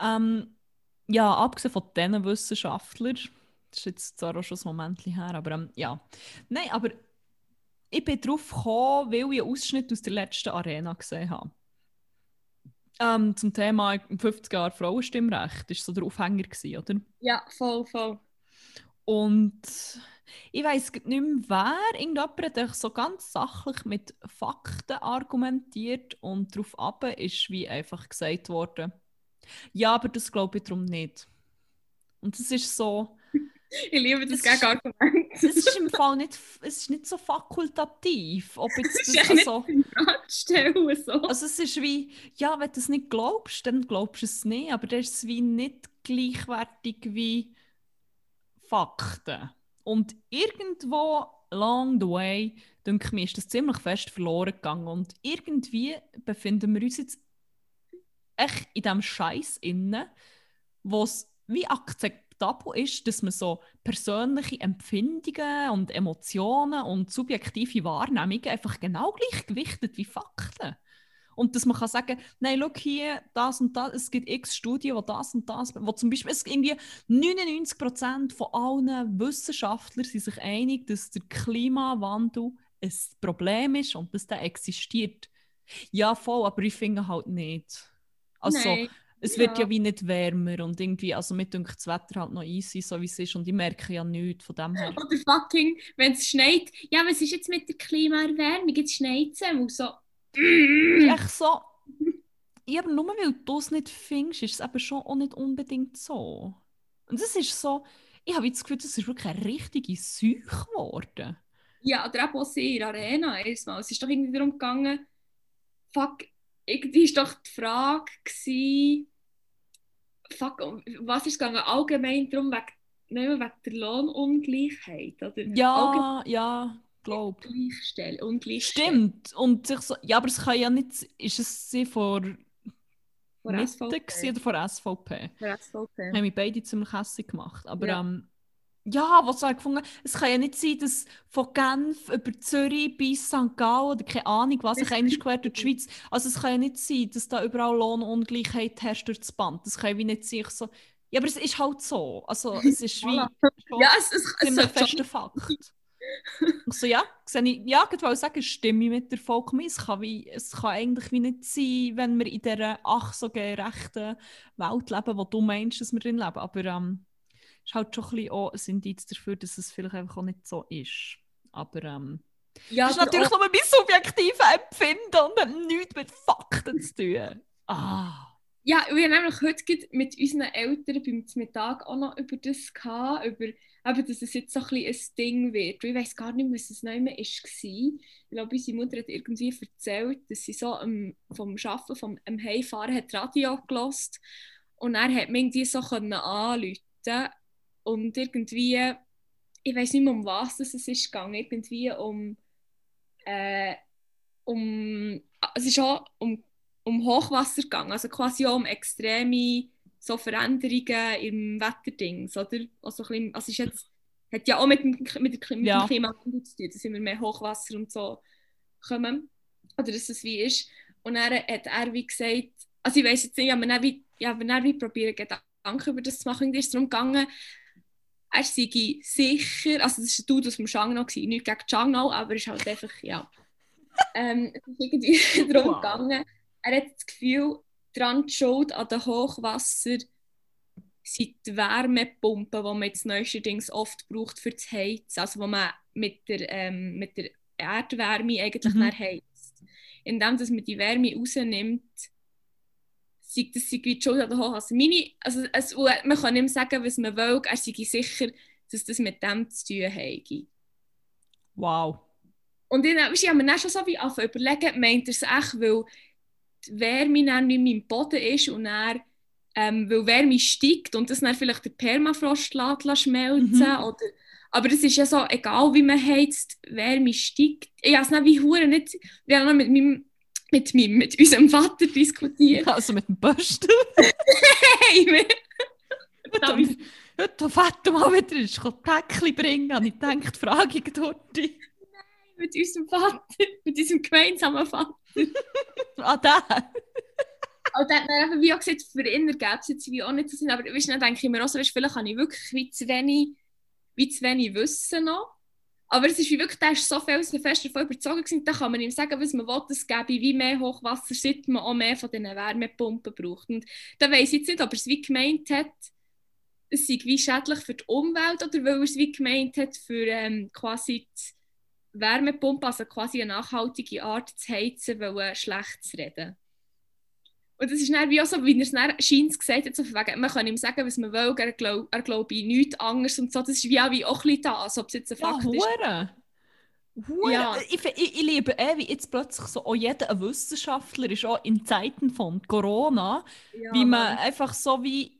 Ähm, ja, abgesehen von diesen Wissenschaftlern, das ist jetzt zwar auch schon ein Moment her, aber ähm, ja. Nein, aber ich bin drauf gekommen, weil ich einen Ausschnitt aus der letzten Arena gesehen habe. Ähm, zum Thema 50 Jahre Frauenstimmrecht, das war so der Aufhänger, gewesen, oder? Ja, voll, voll. Und ich weiß nicht mehr, wer. Irgendjemand hat so ganz sachlich mit Fakten argumentiert und darauf ab ist wie einfach gesagt worden, ja, aber das glaube ich darum nicht. Und das ist so, Ich liebe das, Das ist- Gegenargument. es ist im Fall nicht, es ist nicht so fakultativ, ob Das jetzt ist das, echt also, nicht stellen. So. also es ist wie, ja, wenn du es nicht glaubst, dann glaubst du es nicht, aber das ist wie nicht gleichwertig wie Fakten. Und irgendwo along the way, denke ich mir, ist das ziemlich fest verloren gegangen und irgendwie befinden wir uns jetzt echt in diesem Scheiß inne, wo es wie akzeptabel ist, dass man so persönliche Empfindungen und Emotionen und subjektive Wahrnehmungen einfach genau gleich gewichtet wie Fakten. Und dass man kann sagen, nein, schau hier, das und das, es gibt x Studien, wo das und das, wo zum Beispiel es irgendwie 99% von allen Wissenschaftlern sind sich einig, dass der Klimawandel ein Problem ist und dass der existiert. Ja, voll, aber ich finde halt nicht. Also, Nein. es wird Ja. ja wie nicht wärmer und irgendwie, also mir denkt das Wetter halt noch easy, so wie es ist und ich merke ja nichts von dem her. Oder fucking, wenn es schneit. Ja, was ist jetzt mit der Klimaerwärmung? Jetzt schneit es und so. Echt so, ja, aber nur weil du es nicht findest, ist es eben schon auch nicht unbedingt so. Und das ist so, ich habe das Gefühl, das ist wirklich eine richtige Seuche geworden. Ja, oder auch sie in der Arena erstmal. Es ist doch irgendwie darum gegangen, fuck, irgendwie ist doch die Frage gewesen, fuck, was ist es gegangen? Allgemein darum, wegen, nicht mehr wegen der Lohnungleichheit, oder? Ja, ja, glaub. Gleichstellen, Ungleichstellung. Stimmt. Und sich so, ja, aber es kann ja nicht, ist es sie vor Mitte SVP. oder vor SVP? Von SVP. haben mich beide ziemlich hässlich gemacht. Aber Ja. ähm, ja, was habe ich gefunden? Es kann ja nicht sein, dass von Genf über Zürich bis St. Gallen oder keine Ahnung was, ich einmal quer durch die Schweiz. Also es kann ja nicht sein, dass da überall Lohnungleichheit herrscht durch das Band. Das kann ja wie nicht sein. Ich so, ja, aber es ist halt so. Also es ist wie Ja, es, ziemlich sollte fester. Fakt. Ich so, ja, sehe ich, ja, ich wollte sagen, stimme ich mit der Folge mit. Es kann, wie, es kann eigentlich wie nicht sein, wenn wir in dieser ach so gerechten Welt leben, wo du meinst, dass wir drin leben. Aber ähm, es ist halt schon ein bisschen auch ein Indiz dafür, dass es vielleicht einfach auch nicht so ist. Aber ähm, Ja, das ist natürlich auch- nur mein subjektives Empfinden und hat nichts mit Fakten zu tun. Ah, Ja, wir haben nämlich heute mit unseren Eltern beim Mittag auch noch über das gehabt, über eben, dass es jetzt so ein, ein Ding wird. Ich weiß gar nicht, was es noch immer war. Ich glaube, unsere Mutter hat irgendwie erzählt, dass sie so um, vom Arbeiten, vom um Heimfahren hat Radio gelost und er hat mir irgendwie so anrufen und irgendwie, ich weiß nicht mehr, um was es ist gegangen, irgendwie um, äh, um, es ist auch um um Hochwasser gegangen, also quasi auch um extreme so Veränderungen im Wetterdings, oder? Also, ein bisschen, also ist jetzt, hat ja auch mit dem, mit dem, mit ja. dem Klimawandel zu tun, dass immer mehr Hochwasser und so kommen, oder dass es wie ist. Und dann hat er wie gesagt, also ich weiß jetzt nicht, aber dann wie, ja, aber dann wie probieren, Gedanken über das zu machen, ist es darum gegangen, er sei sicher, also das war ein Dude aus dem Shangnau, nicht gegen Shangnau, aber es ist halt einfach, ja. ähm, es ist irgendwie darum wow. gegangen, er hat das Gefühl, daran schuld an den Hochwasser sind die Wärmepumpen, die man jetzt neuestens oft braucht für das Heizen, also wo man mit der, ähm, mit der Erdwärme eigentlich mhm. heizt. Indem dass man die Wärme rausnimmt, sei das sei die Schuld an den Hochwasser. Meine, also, es, man kann mehr sagen, was man will, er sei sicher, dass das mit dem zu tun hat. Wow. Und weißt, ich habe mir dann schon so wie überlegen, meint er es echt, weil die Wärme dann nicht mehr im Boden ist und dann, ähm, weil Wärme steigt und das dann vielleicht der Permafrost lässt, schmelzen mhm. oder aber es ist ja so, egal wie man heizt, Wärme steigt. Ich habe es nicht wie Huren nicht, wir haben noch mit meinem, mit meinem, mit unserem Vater diskutiert. Also mit dem Börstel? hey, heute, heute Vater mal wieder ein Päckchen bringen, habe ich gedacht, frage ich dort. Mit unserem Vater, mit unserem gemeinsamen Vater. ah, da. Und dann hat einfach wie auch gesagt, für ihn gäbe es jetzt wie auch nicht so Sinn. Aber weißt, dann denke ich mir auch so, weißt, vielleicht habe ich wirklich wie zu wenig, wie zu wenig Wissen noch. Aber es ist wie wirklich, der ist so viel fest davon überzogen gewesen, da kann man ihm sagen, was man will, es gäbe wie mehr Hochwasser, seit man auch mehr von diesen Wärmepumpen braucht. Und da weiß ich jetzt nicht, ob er es wie gemeint hat, es sei wie schädlich für die Umwelt oder weil er es wie gemeint hat, für ähm, quasi die Wärmepumpe, also quasi eine nachhaltige Art zu heizen, weil schlecht zu reden. Und das ist dann wie auch so, wie er es dann scheint gesagt hat, so wegen, man kann ihm sagen, was man will, er glaubt er glaub ich nichts anderes und so. Das ist wie auch, wie auch ein bisschen das, ob es jetzt ein Fakt ja, ist. Hure. Ja. Ich, ich, ich liebe eh, wie jetzt plötzlich so auch jeder ein Wissenschaftler ist, auch in Zeiten von Corona, ja, wie man einfach so wie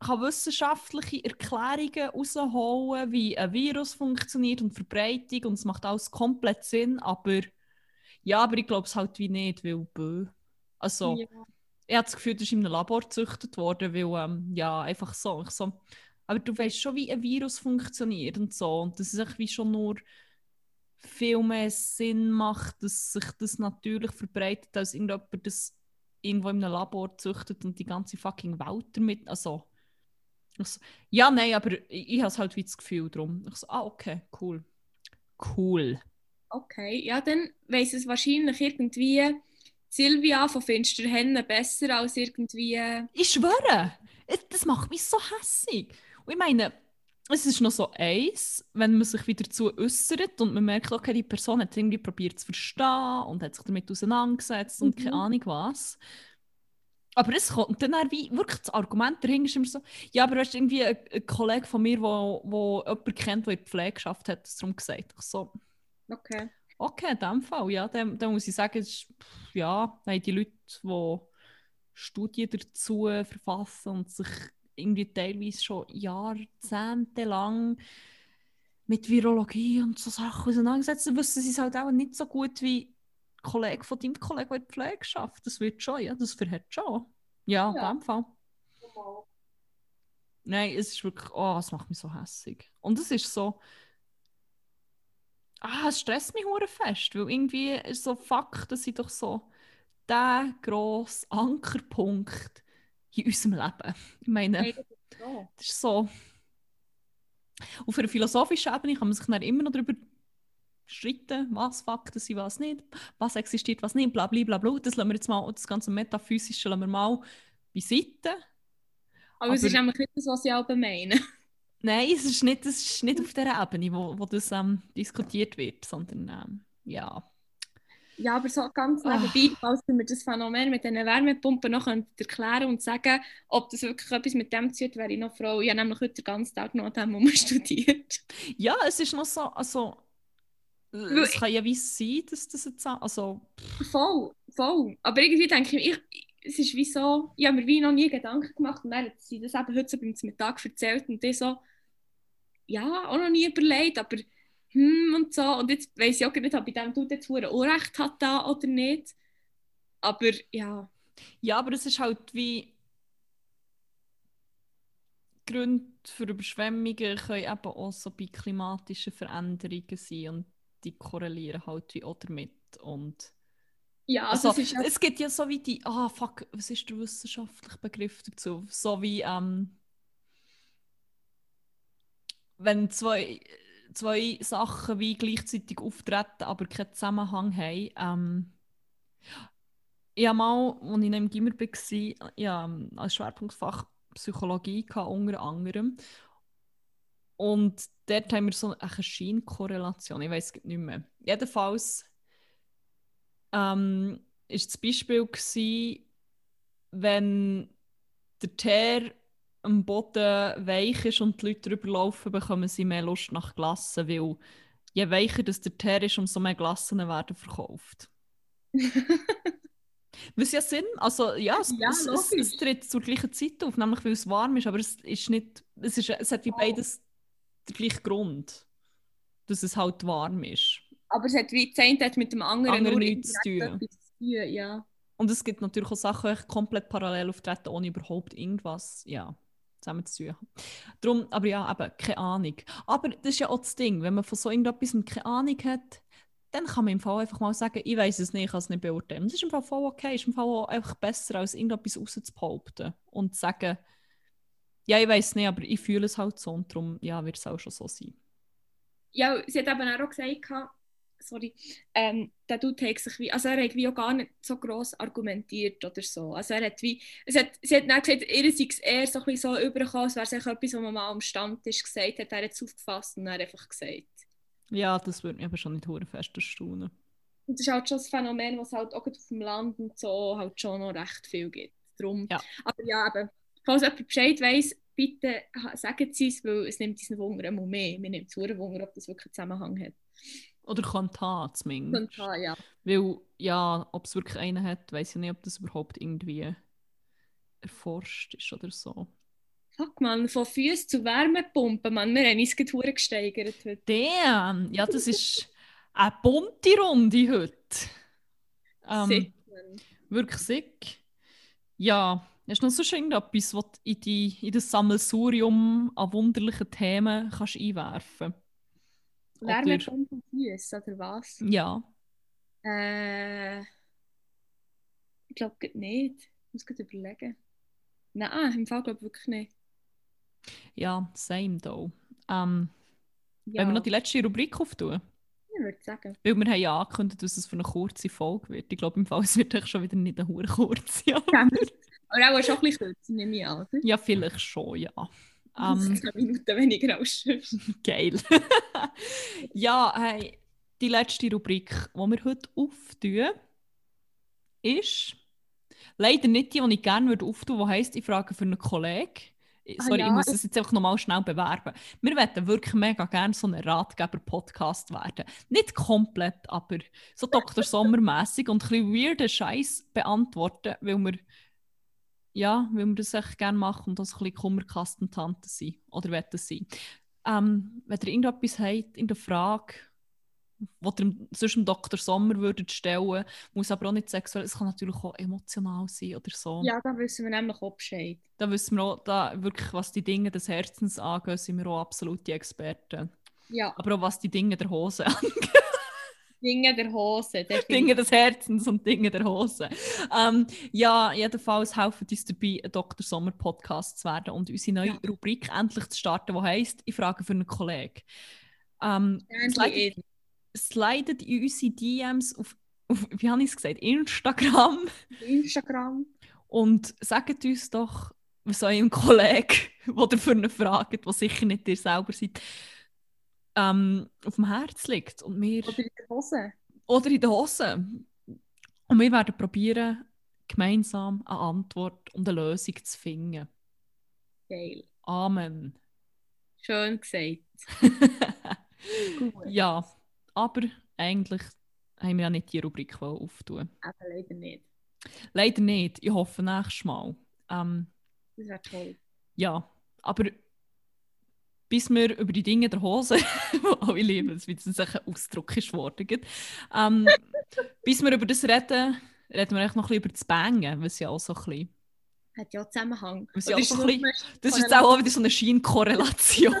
kann wissenschaftliche Erklärungen rausholen, wie ein Virus funktioniert und Verbreitung und es macht alles komplett Sinn, aber ja, aber ich glaube es halt wie nicht, weil bö. Also, ja. ich habe das Gefühl, das ist in einem Labor gezüchtet worden, weil ähm, ja, einfach so, so. Aber du weißt schon, wie ein Virus funktioniert und so und das ist irgendwie schon nur viel mehr Sinn macht, dass sich das natürlich verbreitet, als irgendjemand das irgendwo in einem Labor züchtet und die ganze fucking Welt damit, also so, ja, nein, aber ich, ich habe halt wie das Gefühl drum. Ich so, ah, okay, cool. Cool. Okay, ja, dann weiss es wahrscheinlich irgendwie Silvia von Finsterhennen besser als irgendwie. Ich schwöre, das macht mich so hässig. Und ich meine, es ist noch so eins, wenn man sich wieder dazu äußert und man merkt, okay, die Person hat irgendwie probiert zu verstehen und hat sich damit auseinandergesetzt mhm. und keine Ahnung was. Aber es kommt dann wie wirklich das Argument dahinter ist immer so, ja, aber du hast irgendwie einen, einen Kollegen von mir, der wo, wo jemanden kennt, der in der Pflege geschafft hat, das darum gesagt. Ich so, okay. Okay, in dem Fall, ja, dann, dann muss ich sagen, ist, ja, nein, die Leute, die Studien dazu verfassen und sich irgendwie teilweise schon jahrzehntelang mit Virologie und so Sachen auseinandersetzen, wissen sie es halt auch nicht so gut wie Kollege von deinem Kollegen, der in der Pflege schafft. Das wird schon, ja, das verhält schon. Ja, ja. in dem Fall. Nein, es ist wirklich, oh, es macht mich so hässig. Und es ist so, ah, es stresst mich hure fest, weil irgendwie ist so Fakt, dass ich doch so der grosse Ankerpunkt in unserem Leben. Ich meine, hey, das, ist so. das ist so. Auf einer philosophischen Ebene kann man sich dann immer noch darüber streiten, was Fakten sind, was nicht, was existiert, was nicht, bla bla bla bla. Das lassen wir jetzt mal, das ganze Metaphysische lassen wir mal beiseite. Aber, Aber es ist nämlich nicht das, was ich auch meine. Nein, es ist nicht, das ist nicht auf der Ebene, wo, wo das ähm, diskutiert wird, sondern ähm, ja. Ja, aber so ganz nebenbei, falls mir das Phänomen mit diesen Wärmepumpen noch erklären und sagen, ob das wirklich etwas mit dem zu tun wäre ich noch froh. Ich habe nämlich heute den ganzen Tag noch an dem studiert. Ja, es ist noch so, also es kann ja wie sein, dass das jetzt also voll, voll. Aber irgendwie denke ich, ich es ist wie so, ich habe mir wie noch nie Gedanken gemacht und dann hat sie das eben heute so beim Mittag erzählt und ich so, ja, auch noch nie überlegt, aber hm und so. Und jetzt weiß ich auch nicht, ob ich dem jetzt Unrecht hat da oder nicht. Aber ja. Ja, aber es ist halt wie Gründe für Überschwemmungen können eben auch so bei klimatischen Veränderungen sein und die korrelieren halt wie auch damit. Und ja, also, also es gibt ja so wie die, ah fuck, was ist der wissenschaftliche Begriff dazu? So wie, ähm, wenn zwei, zwei Sachen wie gleichzeitig auftreten, aber keinen Zusammenhang haben. Ähm, ich habe mal, als ich im Gimmer war, ja, als Schwerpunktfach Psychologie unter anderem. Und dort haben wir so eine Scheinkorrelation, ich weiß es nicht mehr. Jedenfalls ähm, ist das Beispiel gewesen, wenn der Teer am Boden weich ist und die Leute drüber laufen, bekommen sie mehr Lust nach Glassen, weil je weicher das der Teer ist, umso mehr Glassen werden verkauft. Was ja Sinn, also ja, es, ja, es, es, es, tritt zur gleichen Zeit auf, nämlich weil es warm ist, aber es ist nicht, es, ist, es hat wie oh. beides den gleichen Grund, dass es halt warm ist. Aber es hat wie das mit dem anderen, anderen nichts zu tun. Ja. Und es gibt natürlich auch Sachen, die komplett parallel auftreten, ohne überhaupt irgendwas, ja zusammen zu tun Darum, aber ja, eben, keine Ahnung. Aber das ist ja auch das Ding, wenn man von so irgendetwas keine Ahnung hat, dann kann man im Fall einfach mal sagen, ich weiß es nicht, ich kann es nicht beurteilen. Das ist im Fall voll okay, ist im Fall auch einfach besser, als irgendetwas rauszubehaupten und zu sagen, ja, ich weiß nicht, aber ich fühle es halt so und darum ja, wird es auch schon so sein. Ja, sie hat eben auch gesagt, sorry, ähm, der Dude hat sich wie, also er hat wie auch gar nicht so gross argumentiert oder so. Also er hat wie, es hat, sie hat dann gesagt, ihr sei es eher so, ein so übergekommen, als wäre es etwas, was man mal am Stammtisch gesagt hat, er hat es aufgefasst und dann einfach gesagt. Ja, das würde mich aber schon nicht hure fest erstaunen. Und das ist halt schon das Phänomen, was halt auch auf dem Land und so halt schon noch recht viel gibt. Drum. Ja. Aber ja, eben, falls jemand Bescheid weiss, bitte sagen Sie es, weil es nimmt uns Wunder immer mehr. Mir nimmt es Wunder, ob das wirklich einen Zusammenhang hat. Oder haben zumindest. Haben, ja. Weil, ja, ob es wirklich einen hat, weiß ich nicht, ob das überhaupt irgendwie erforscht ist oder so. Fuck, man, von Füßen zu Wärmepumpen, man, wir haben uns gerade gesteigert heute. Damn, ja, das ist eine bunte Runde heute. Ähm, sick, wirklich sick. Ja, hast du noch so irgendetwas, was du in, die, in das Sammelsurium an wunderlichen Themen kannst einwerfen kannst? Wärmepumpe auf Füße, oder was? Ja. Äh, ich glaube nicht. Ich muss gerade überlegen. Nein, im Fall glaube ich wirklich nicht. Ja, same though. Ähm, ja. Wenn wir noch die letzte Rubrik auftun? Ich würde sagen. Weil wir haben ja angekündigt, dass es für eine kurze Folge wird. Ich glaube, im Fall es wird es schon wieder nicht eine hohe kurze. Ja. Aber auch schon ein bisschen kürzer, nehme ich an. Ja, vielleicht schon, ja. Um, 10 Minuten weniger als Geil. ja, hey, die letzte Rubrik, die wir heute auftun, ist leider nicht die, die ich gerne auftun würde, die heisst, ich frage für einen Kollegen. Ah, Sorry, ah, ja. ich muss es jetzt einfach nochmal schnell bewerben. Wir möchten wirklich mega gerne so ein Ratgeber-Podcast werden. Nicht komplett, aber so Dr. Sommer-mässig und ein bisschen weirden Scheiß beantworten, weil wir ja, weil wir das echt gerne machen und das ein bisschen Kummerkastentante sein oder wollen sein. Ähm, wenn ihr irgendetwas habt in der Frage, was ihr sonst dem Dr. Sommer würdet stellen, muss aber auch nicht sexuell, es kann natürlich auch emotional sein oder so. Ja, da wissen wir nämlich auch Bescheid. Da wissen wir auch, da wirklich, was die Dinge des Herzens angeht, sind wir auch absolute Experten. Ja. Aber auch was die Dinge der Hose angeht. Dinge der Hose. Dinge des Herzens und Dinge der Hose. Ähm, ja, jedenfalls helfen uns dabei, ein Dr. Sommer Podcast zu werden und unsere neue ja. Rubrik endlich zu starten, die heisst Ich frage für einen Kollegen. Ähm, slidet, slidet in unsere DMs auf, auf wie habe ich es gesagt, Instagram. Instagram. Und sagt uns doch, was eurem Kollegen, der für eine Frage hat, die sicher nicht ihr selber seid, ähm, auf dem Herz liegt. Und wir, oder in der Hose. Oder in der Hose. Und wir werden probieren, gemeinsam eine Antwort und eine Lösung zu finden. Geil. Amen. Schön gesagt. Ja, aber eigentlich haben wir ja nicht die Rubrik auftun. Aber leider nicht. Leider nicht. Ich hoffe nächstes Mal. Ähm, Das wäre toll. ja, aber bis wir über die Dinge der Hose, die alle lieben, das wird jetzt ein Ausdruck ist geworden, ähm, bis wir über das reden, reden wir noch ein bisschen über das Bangen, was ja auch so ein bisschen, Hat ja Zusammenhang. So ist ein bisschen- das ist jetzt auch wieder so eine Scheinkorrelation.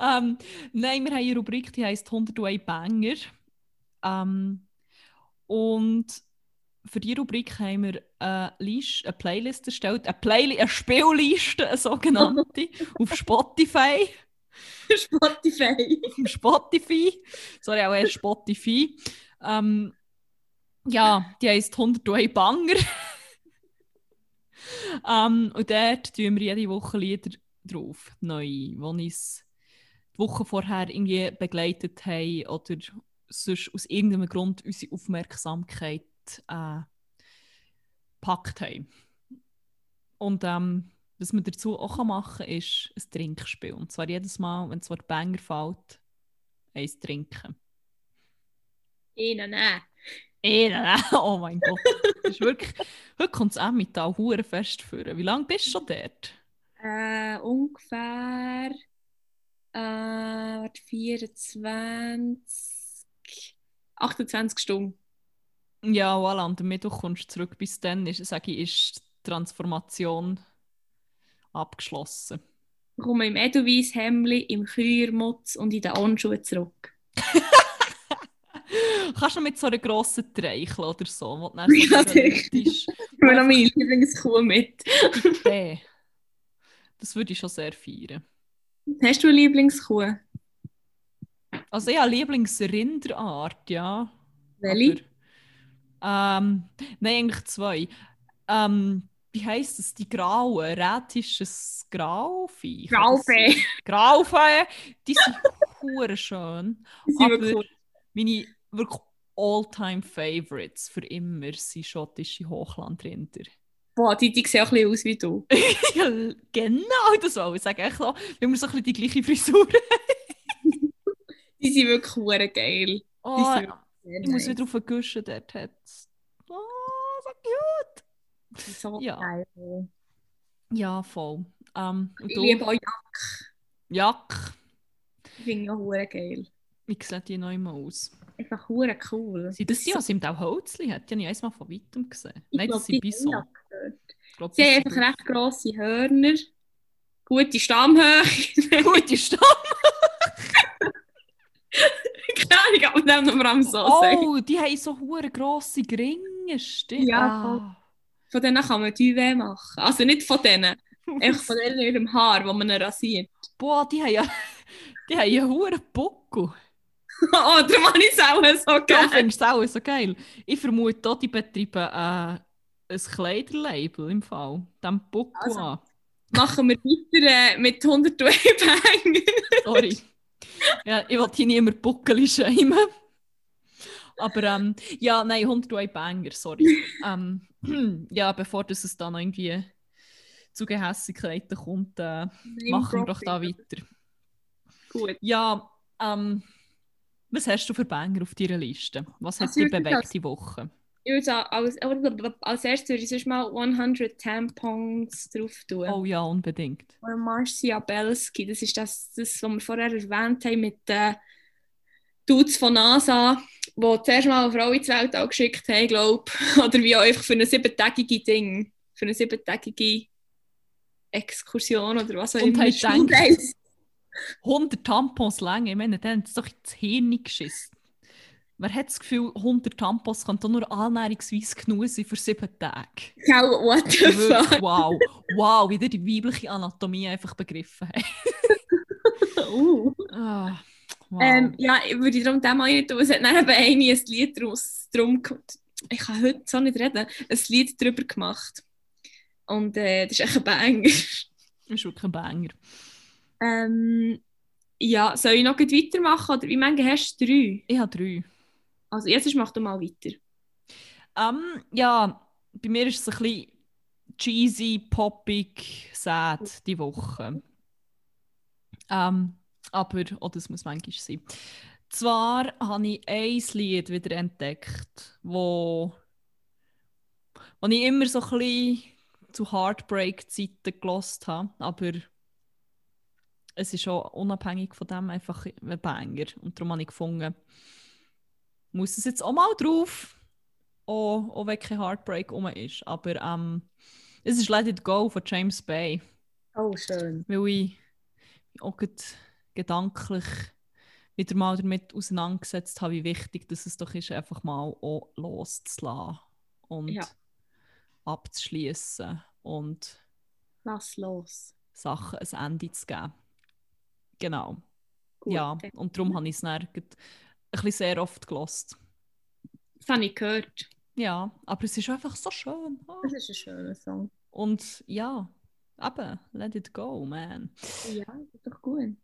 ähm, nein, wir haben eine Rubrik, die heisst 101 Banger. Ähm, und für diese Rubrik haben wir eine, Liste, eine Playlist erstellt, eine, Play eine Spielliste, eine sogenannte, auf Spotify. Spotify. auf Spotify. Sorry, auch erst Spotify. Ähm, ja, die heisst 101 Banger. ähm, und dort tun wir jede Woche Lieder drauf, neu, die uns die Woche vorher irgendwie begleitet haben oder sonst aus irgendeinem Grund unsere Aufmerksamkeit äh, gepackt haben. Und ähm, was man dazu auch machen kann, ist ein Trinkspiel. Und zwar jedes Mal, wenn das Wort Banger fällt, eins trinken. Ihnen, nein. Eh, nein, oh mein Gott. Das ist wirklich, heute kommt es auch mit da hure fest führen. Wie lange bist du schon dort? Äh, ungefähr äh, warte, 24, 28 Stunden. Ja, voilà, und am Mittwoch kommst du zurück. Bis dann ist, sage ich, ist die Transformation abgeschlossen. Ich komme im Edelweiss Hemli, im Kühlmutz und in den Onschuhen zurück. Kannst du mit so einer grossen Treichel oder so, wo du dann so Ja, theoretisch Ich nehme noch meine Lieblingskuh mit. Idee. Das würde ich schon sehr feiern. Hast du eine Lieblingskuh? Also habe Lieblingsrinderart, ja. Welche? Ähm, nein, eigentlich zwei. Ähm, wie heisst es? Die grauen, rätisches Grauvieh. Graufee. Graufee, die sind hure schön. Wirklich Aber meine wirklich all-time Favorites für immer sind schottische Hochlandrinder. Boah, die, die sehen auch ein bisschen aus wie du. ja, genau, das wollte ich sagen. Echt so, weil wir so ein bisschen die gleiche Frisur Die sind wirklich hure geil. Oh, sehr ich muss nice. wieder auf den Guschen, dort hat Oh, so cute. So Ja. geil. Ja, voll. Ähm, Ich liebe auch Jack. Jack, Die finde ich auch hure geil. wie sieht die noch immer aus? Einfach hure cool. Sind das die, was im Holzli hat? Die habe ich eins mal von weitem gesehen. Ich Nein, glaub, das sind Bison. Ich glaub, Sie haben sind einfach recht grosse Hörner, gute Stammhöhe. Gute Stadt. Keine Ahnung, aber dem noch allem so sagen. Oh, die haben so hure grosse Gringe, stimmt. Ja, Ah. Von denen kann man Duvet machen. Also nicht von denen, einfach von denen in ihrem Haar, wo man rasiert. Boah, die haben ja die haben einen hohen Buckel. oh, darum habe ich es auch so Du gerne. findest es auch so geil. Ich vermute auch, die betreiben äh, ein Kleiderlabel im Fall. Dem Buckel Also. an. Machen wir weiter äh, mit 100 Bang. Sorry. Ja, ich will hier niemand Buckel schämen. Aber ähm, ja, nein, 101 Banger, sorry. ähm, ja, bevor das es dann irgendwie zu Gehässigkeiten kommt, äh, machen wir doch da weiter. Gut. Ja, ähm, was hast du für Banger auf deiner Liste? Was hat dich bewegt die Woche? Ich würde sagen, als, als erstes würde ich sonst mal 100 Tampons drauf tun. Oh ja, unbedingt. Von Marcia Belsky. Das ist das, das, was wir vorher erwähnt haben mit den Dudes von NASA, die zuerst mal eine Frau ins Weltall geschickt haben, glaube ich. Oder wie auch einfach für eine siebentägige Ding. Für eine siebentägige Exkursion oder was auch Und immer. haben mit Schulreise. 100 Tampons lang, ich meine, dann hat es doch ins Hirn geschissen. Wer hat das Gefühl, 100 Tampons doch nur annäherungsweise genug sein für sieben Tage? Genau, what the Wirklich, fuck. wow. Wow, wie die weibliche Anatomie einfach begriffen habt. Uh. Ah, wow. Ähm, ja, ich würde darum dem mal nicht tun. Es hat dann eben ein Lied daraus, drum, ich kann heute so nicht reden, ein Lied darüber gemacht. Und äh, das ist echt ein Banger. Das ist wirklich ein Banger. Ähm, Ja, soll ich noch weitermachen? Oder wie viele hast du? Drei? Ich habe drei. Also jetzt mach du mal weiter. Ähm, ja, bei mir ist es ein bisschen cheesy, poppig, sad die Woche. Ähm, aber, oh, das muss manchmal sein. Zwar habe ich ein Lied wieder entdeckt, wo, wo ich immer so ein bisschen zu Heartbreak-Zeiten gelost habe, aber es ist auch unabhängig von dem einfach ein Banger. Und darum habe ich gefunden, muss es jetzt auch mal drauf, auch, auch wenn kein Heartbreak rum ist. Aber ähm, es ist Let It Go von James Bay. Oh, schön. Weil ich auch gedanklich wieder mal damit auseinandergesetzt habe, wie wichtig dass es doch ist, einfach mal auch loszulassen und Ja. abzuschließen und Lass los. Sachen ein Ende zu geben. Genau. Gut, ja, und darum habe ich es dann bisschen sehr oft gelost. Das habe ich gehört. Ja, aber es ist einfach so schön. Das ist ein schöner Song. Und ja, eben, let it go, man. Ja, das ist doch gut.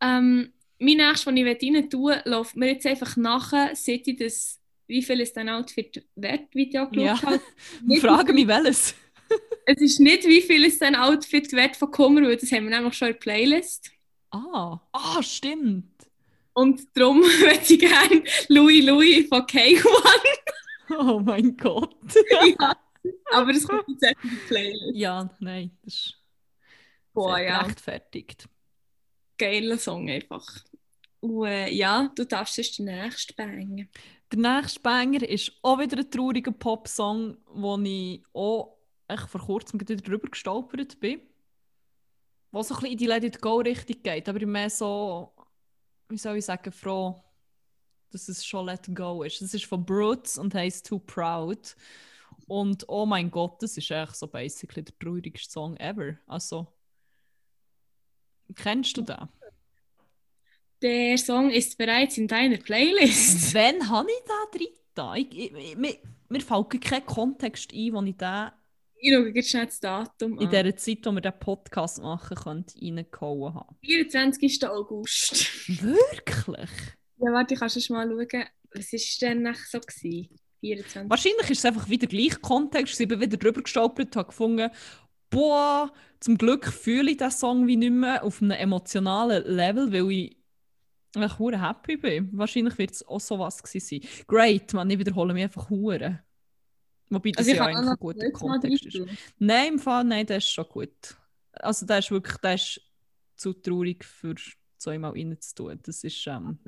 Ähm, mein nächstes, was ich rein tun läuft mir jetzt einfach nachher, seit ich das, wie viel ist dein Outfit wert, Video Ja. geschaut habe. Ich Nicht frage mich, welches. Es ist nicht, wie viel ist dein Outfit wert von Kummer, weil das haben wir nämlich schon in der Playlist. Ah, ah, stimmt. Und darum würde ich gerne Louis Louis von K1. Oh mein Gott. ja, aber das kommt jetzt echt in die Playlist. ja, nein, das ist Boah, ja. gerechtfertigt. Geiler Song einfach. Und äh, ja, du darfst sonst den nächsten bangen. Der nächste Banger ist auch wieder ein trauriger Popsong, wo ich auch echt vor kurzem wieder drüber gestolpert bin. Wo so ein bisschen in die Let It Go-Richtung geht, aber mehr so, wie soll ich sagen, froh, dass es schon Let Go ist. Es ist von Brutes und heißt Too Proud. Und oh mein Gott, das ist echt so basically der traurigste Song ever. Also, kennst du den? Der Song ist bereits in deiner Playlist. Wann habe ich den drin? Ich, ich, ich, mir, mir fällt kein Kontext ein, wo ich den Ich schaue jetzt schnell das Datum in an. dieser Zeit, wo wir den Podcast machen, könnte reingehauen haben. 24. August. Wirklich? Ja, warte, kannst du schon mal schauen, was ist denn nach so gewesen? 24. Wahrscheinlich ist es einfach wieder gleich Kontext. Ich bin wieder drüber gestolpert, habe gefunden, boah, zum Glück fühle ich diesen Song wie nicht mehr auf einem emotionalen Level, weil ich hure happy bin. Wahrscheinlich wird es auch so was gewesen sein. Great, man, ich wiederhole mich einfach hure. Wobei das Also ich ja eigentlich ein guter Kontext ist. Nein, im Fall, nein, der ist schon gut. Also der ist wirklich, der ist zu traurig für zweimal reinzutun. Das ist, ähm,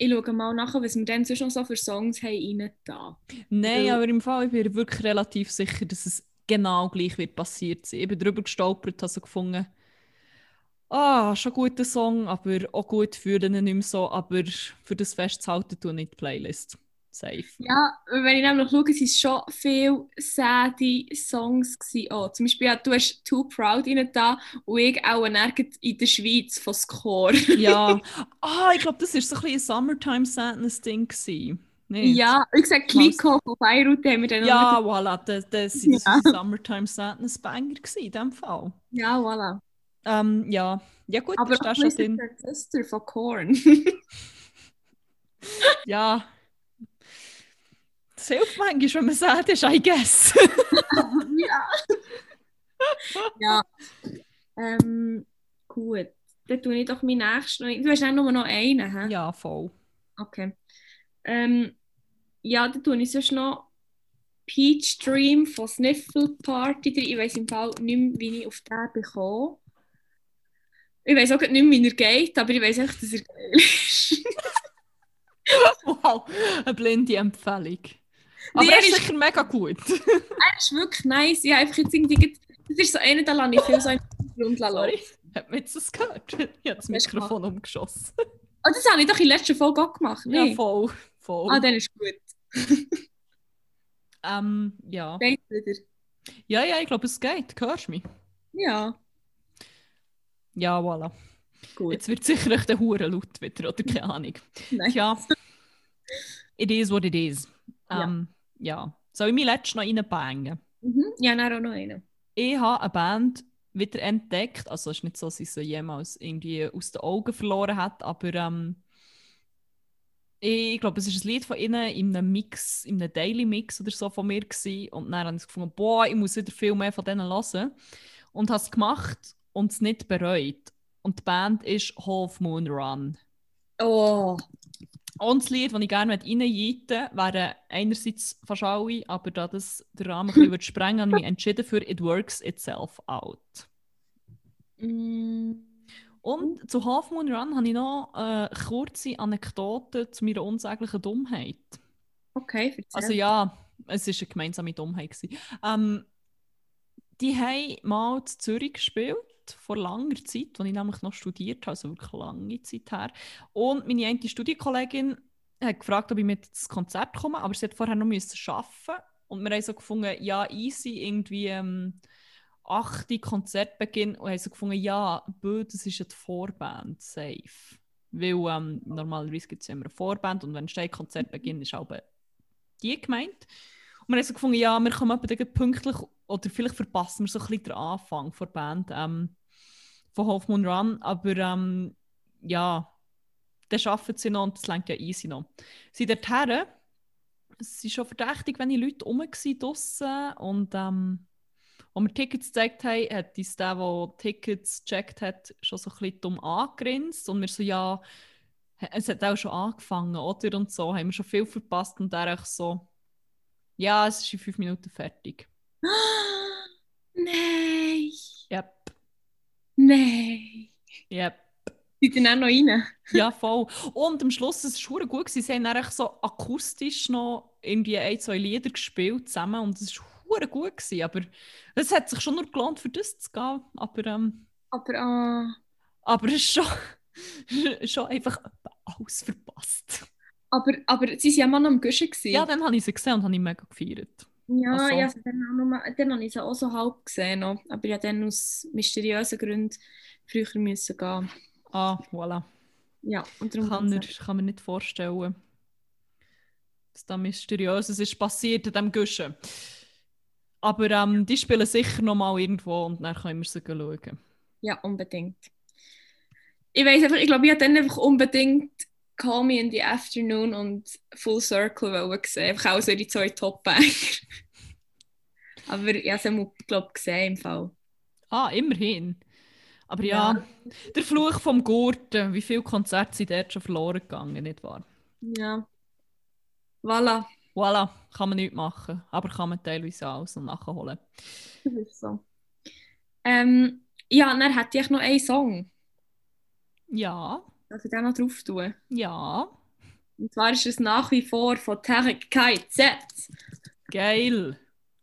Ich schaue mal nach, was wir dann sonst noch so für Songs haben rein da. nein, Weil- aber im Fall, ich bin wirklich relativ sicher, dass es genau gleich wird passiert sein. Ich bin drüber gestolpert, habe so gefunden, ah, schon guter Song, aber auch gut fühlen ihn nicht mehr so, aber für das festzuhalten, tue ich nicht die Playlist. Safe. Ja, wenn ich nämlich schaue, es waren schon viele sade Songs. Gewesen. Oh, zum Beispiel, ja, du hast Too Proud rein da und ich auch in der Schweiz von Score. Ja, ah, ich glaube, das war so ein bisschen ein Summertime Sadness-Ding. Nicht? ja, wie gesagt, Kliko von Beirut haben wir dann Ja, noch voilà, das, das, das ist Ja. ein Summertime Sadness Banger in dem Fall. Ja, voilà. Ähm, ja. ja, gut, Aber ist das schon drin. Sister von Korn. Ja. Das hilft manchmal, wenn man sagt, ist, I guess. ja. ja. Ähm, gut. Dann tue ich doch meinen nächsten. Du hast auch nur noch einen, hä? ja, voll. Okay. Ähm, ja, dann tue ich sonst noch Peach Dream von Sniffle Party. Ich weiß im Fall nicht mehr, wie ich auf den bekomme. Ich weiß auch nicht mehr, wie er geht, aber ich weiß echt, dass er geil ist. Wow, eine blinde Empfehlung. Aber Nee, er ist sicher mega gut. er ist wirklich nice. Ich einfach jetzt irgendwie... Das ist so einer, da lasse ich viel so im laufen. Sorry, hat man jetzt das gehört? Ich habe das Mikrofon umgeschossen. Oh, das habe ich doch in der letzten Folge auch gemacht. Ja, Nee. voll. voll. ah, dann ist gut. ähm, ja. Geht wieder. ja, ja, ich glaube, es geht. Hörst du mich? Ja, Ja, voilà. gut. Jetzt wird sicher echt der Hure laut wieder, oder keine Ahnung. Nein. Ja, it is what it is. Ja. Ähm, ja. Soll ich mich letztes noch reinbangen? Mhm. Ja, dann auch noch einen. Ich habe eine Band wieder entdeckt. Also es ist nicht so, dass ich sie jemals irgendwie aus den Augen verloren hat, aber ähm, ich glaube, es ist ein Lied von ihnen in einem Mix, in einem Daily Mix oder so von mir gewesen. und dann habe ich gefunden, boah, ich muss wieder viel mehr von denen hören und habe es gemacht und es nicht bereut. Und die Band ist Half Moon Run. Oh. Das Lied, das ich gerne reinjeiten wäre einerseits fast alle, aber da das den Rahmen ein bisschen sprengen habe ich mich entschieden für It Works Itself Out. Mm. Und zu Half Moon Run habe ich noch eine kurze Anekdote zu meiner unsäglichen Dummheit. Okay, erzähl. Also ja, es war eine gemeinsame Dummheit. Ähm, die haben mal in Zürich gespielt, vor langer Zeit, als ich nämlich noch studiert habe, also wirklich lange Zeit her. Und meine eine Studienkollegin hat gefragt, ob ich mit ins Konzert komme, aber sie hat vorher noch müssen arbeiten und wir haben so gefunden, ja, easy, irgendwie ähm, 8. Konzertbeginn und haben so gefunden, ja, bö, das ist die Vorband, safe. Weil ähm, normalerweise gibt es immer eine Vorband und wenn steht Konzertbeginn, ist auch die gemeint. Wir haben so gefunden, ja, wir kommen etwa pünktlich oder vielleicht verpassen wir so ein bisschen den Anfang der Band ähm, von Half Moon Run, aber ähm, ja, dann arbeiten sie noch und das lenkt ja easy noch. Sie dorthin, es ist schon verdächtig, wenn die Leute rum waren draussen und ähm, als wir Tickets gezeigt haben, hat uns der, der Tickets gecheckt hat, schon so ein bisschen dumm angegrinst und wir so, ja, es hat auch schon angefangen, oder? Und so, haben wir schon viel verpasst und er so, ja, es ist in fünf Minuten fertig. Nein. Yep, Nein. yep. Seid ihr dann noch rein? Ja, voll. Und am Schluss, es war gut. gewesen. Sie haben dann so akustisch noch irgendwie ein, zwei Lieder gespielt zusammen und es war gut. Gewesen. Aber es hat sich schon nur gelohnt, für das zu gehen. Aber, ähm, Aber ah. aber es ist schon, schon einfach alles verpasst. Aber, aber sie waren ja mal noch am Guschen. Ja, dann habe ich sie gesehen und habe ich mega gefeiert. Ja, Ach so. ja also dann, habe ich sie auch so halb gesehen. Noch. Aber ich dann aus mysteriösen Gründen früher müssen gehen. Ah, voilà. Ja, und darum Kann, er, kann mir nicht vorstellen, was da Mysteriöses ist passiert in diesem Guschen. Aber ähm, die spielen sicher noch mal irgendwo und dann können wir sie schauen. Ja, unbedingt. Ich weiß einfach, ich glaube, ich hätte dann einfach unbedingt Call Me in the Afternoon und Full Circle wollen sehen. Einfach auch so die zwei Top-Banger. Aber ich habe es, glaube gesehen im Fall. Ah, immerhin. Aber ja, der Fluch vom Gurten, wie viele Konzerte sind dort schon verloren gegangen, nicht wahr? Ja. Voilà. Voilà, kann man nicht machen, aber kann man teilweise alles und nachholen. Das ist so. Ähm, ja, dann hätte ich noch einen Song. Ja, Darf ich den noch drauf tun? ja, Und zwar ist es nach wie vor von Tarek KZ. geil.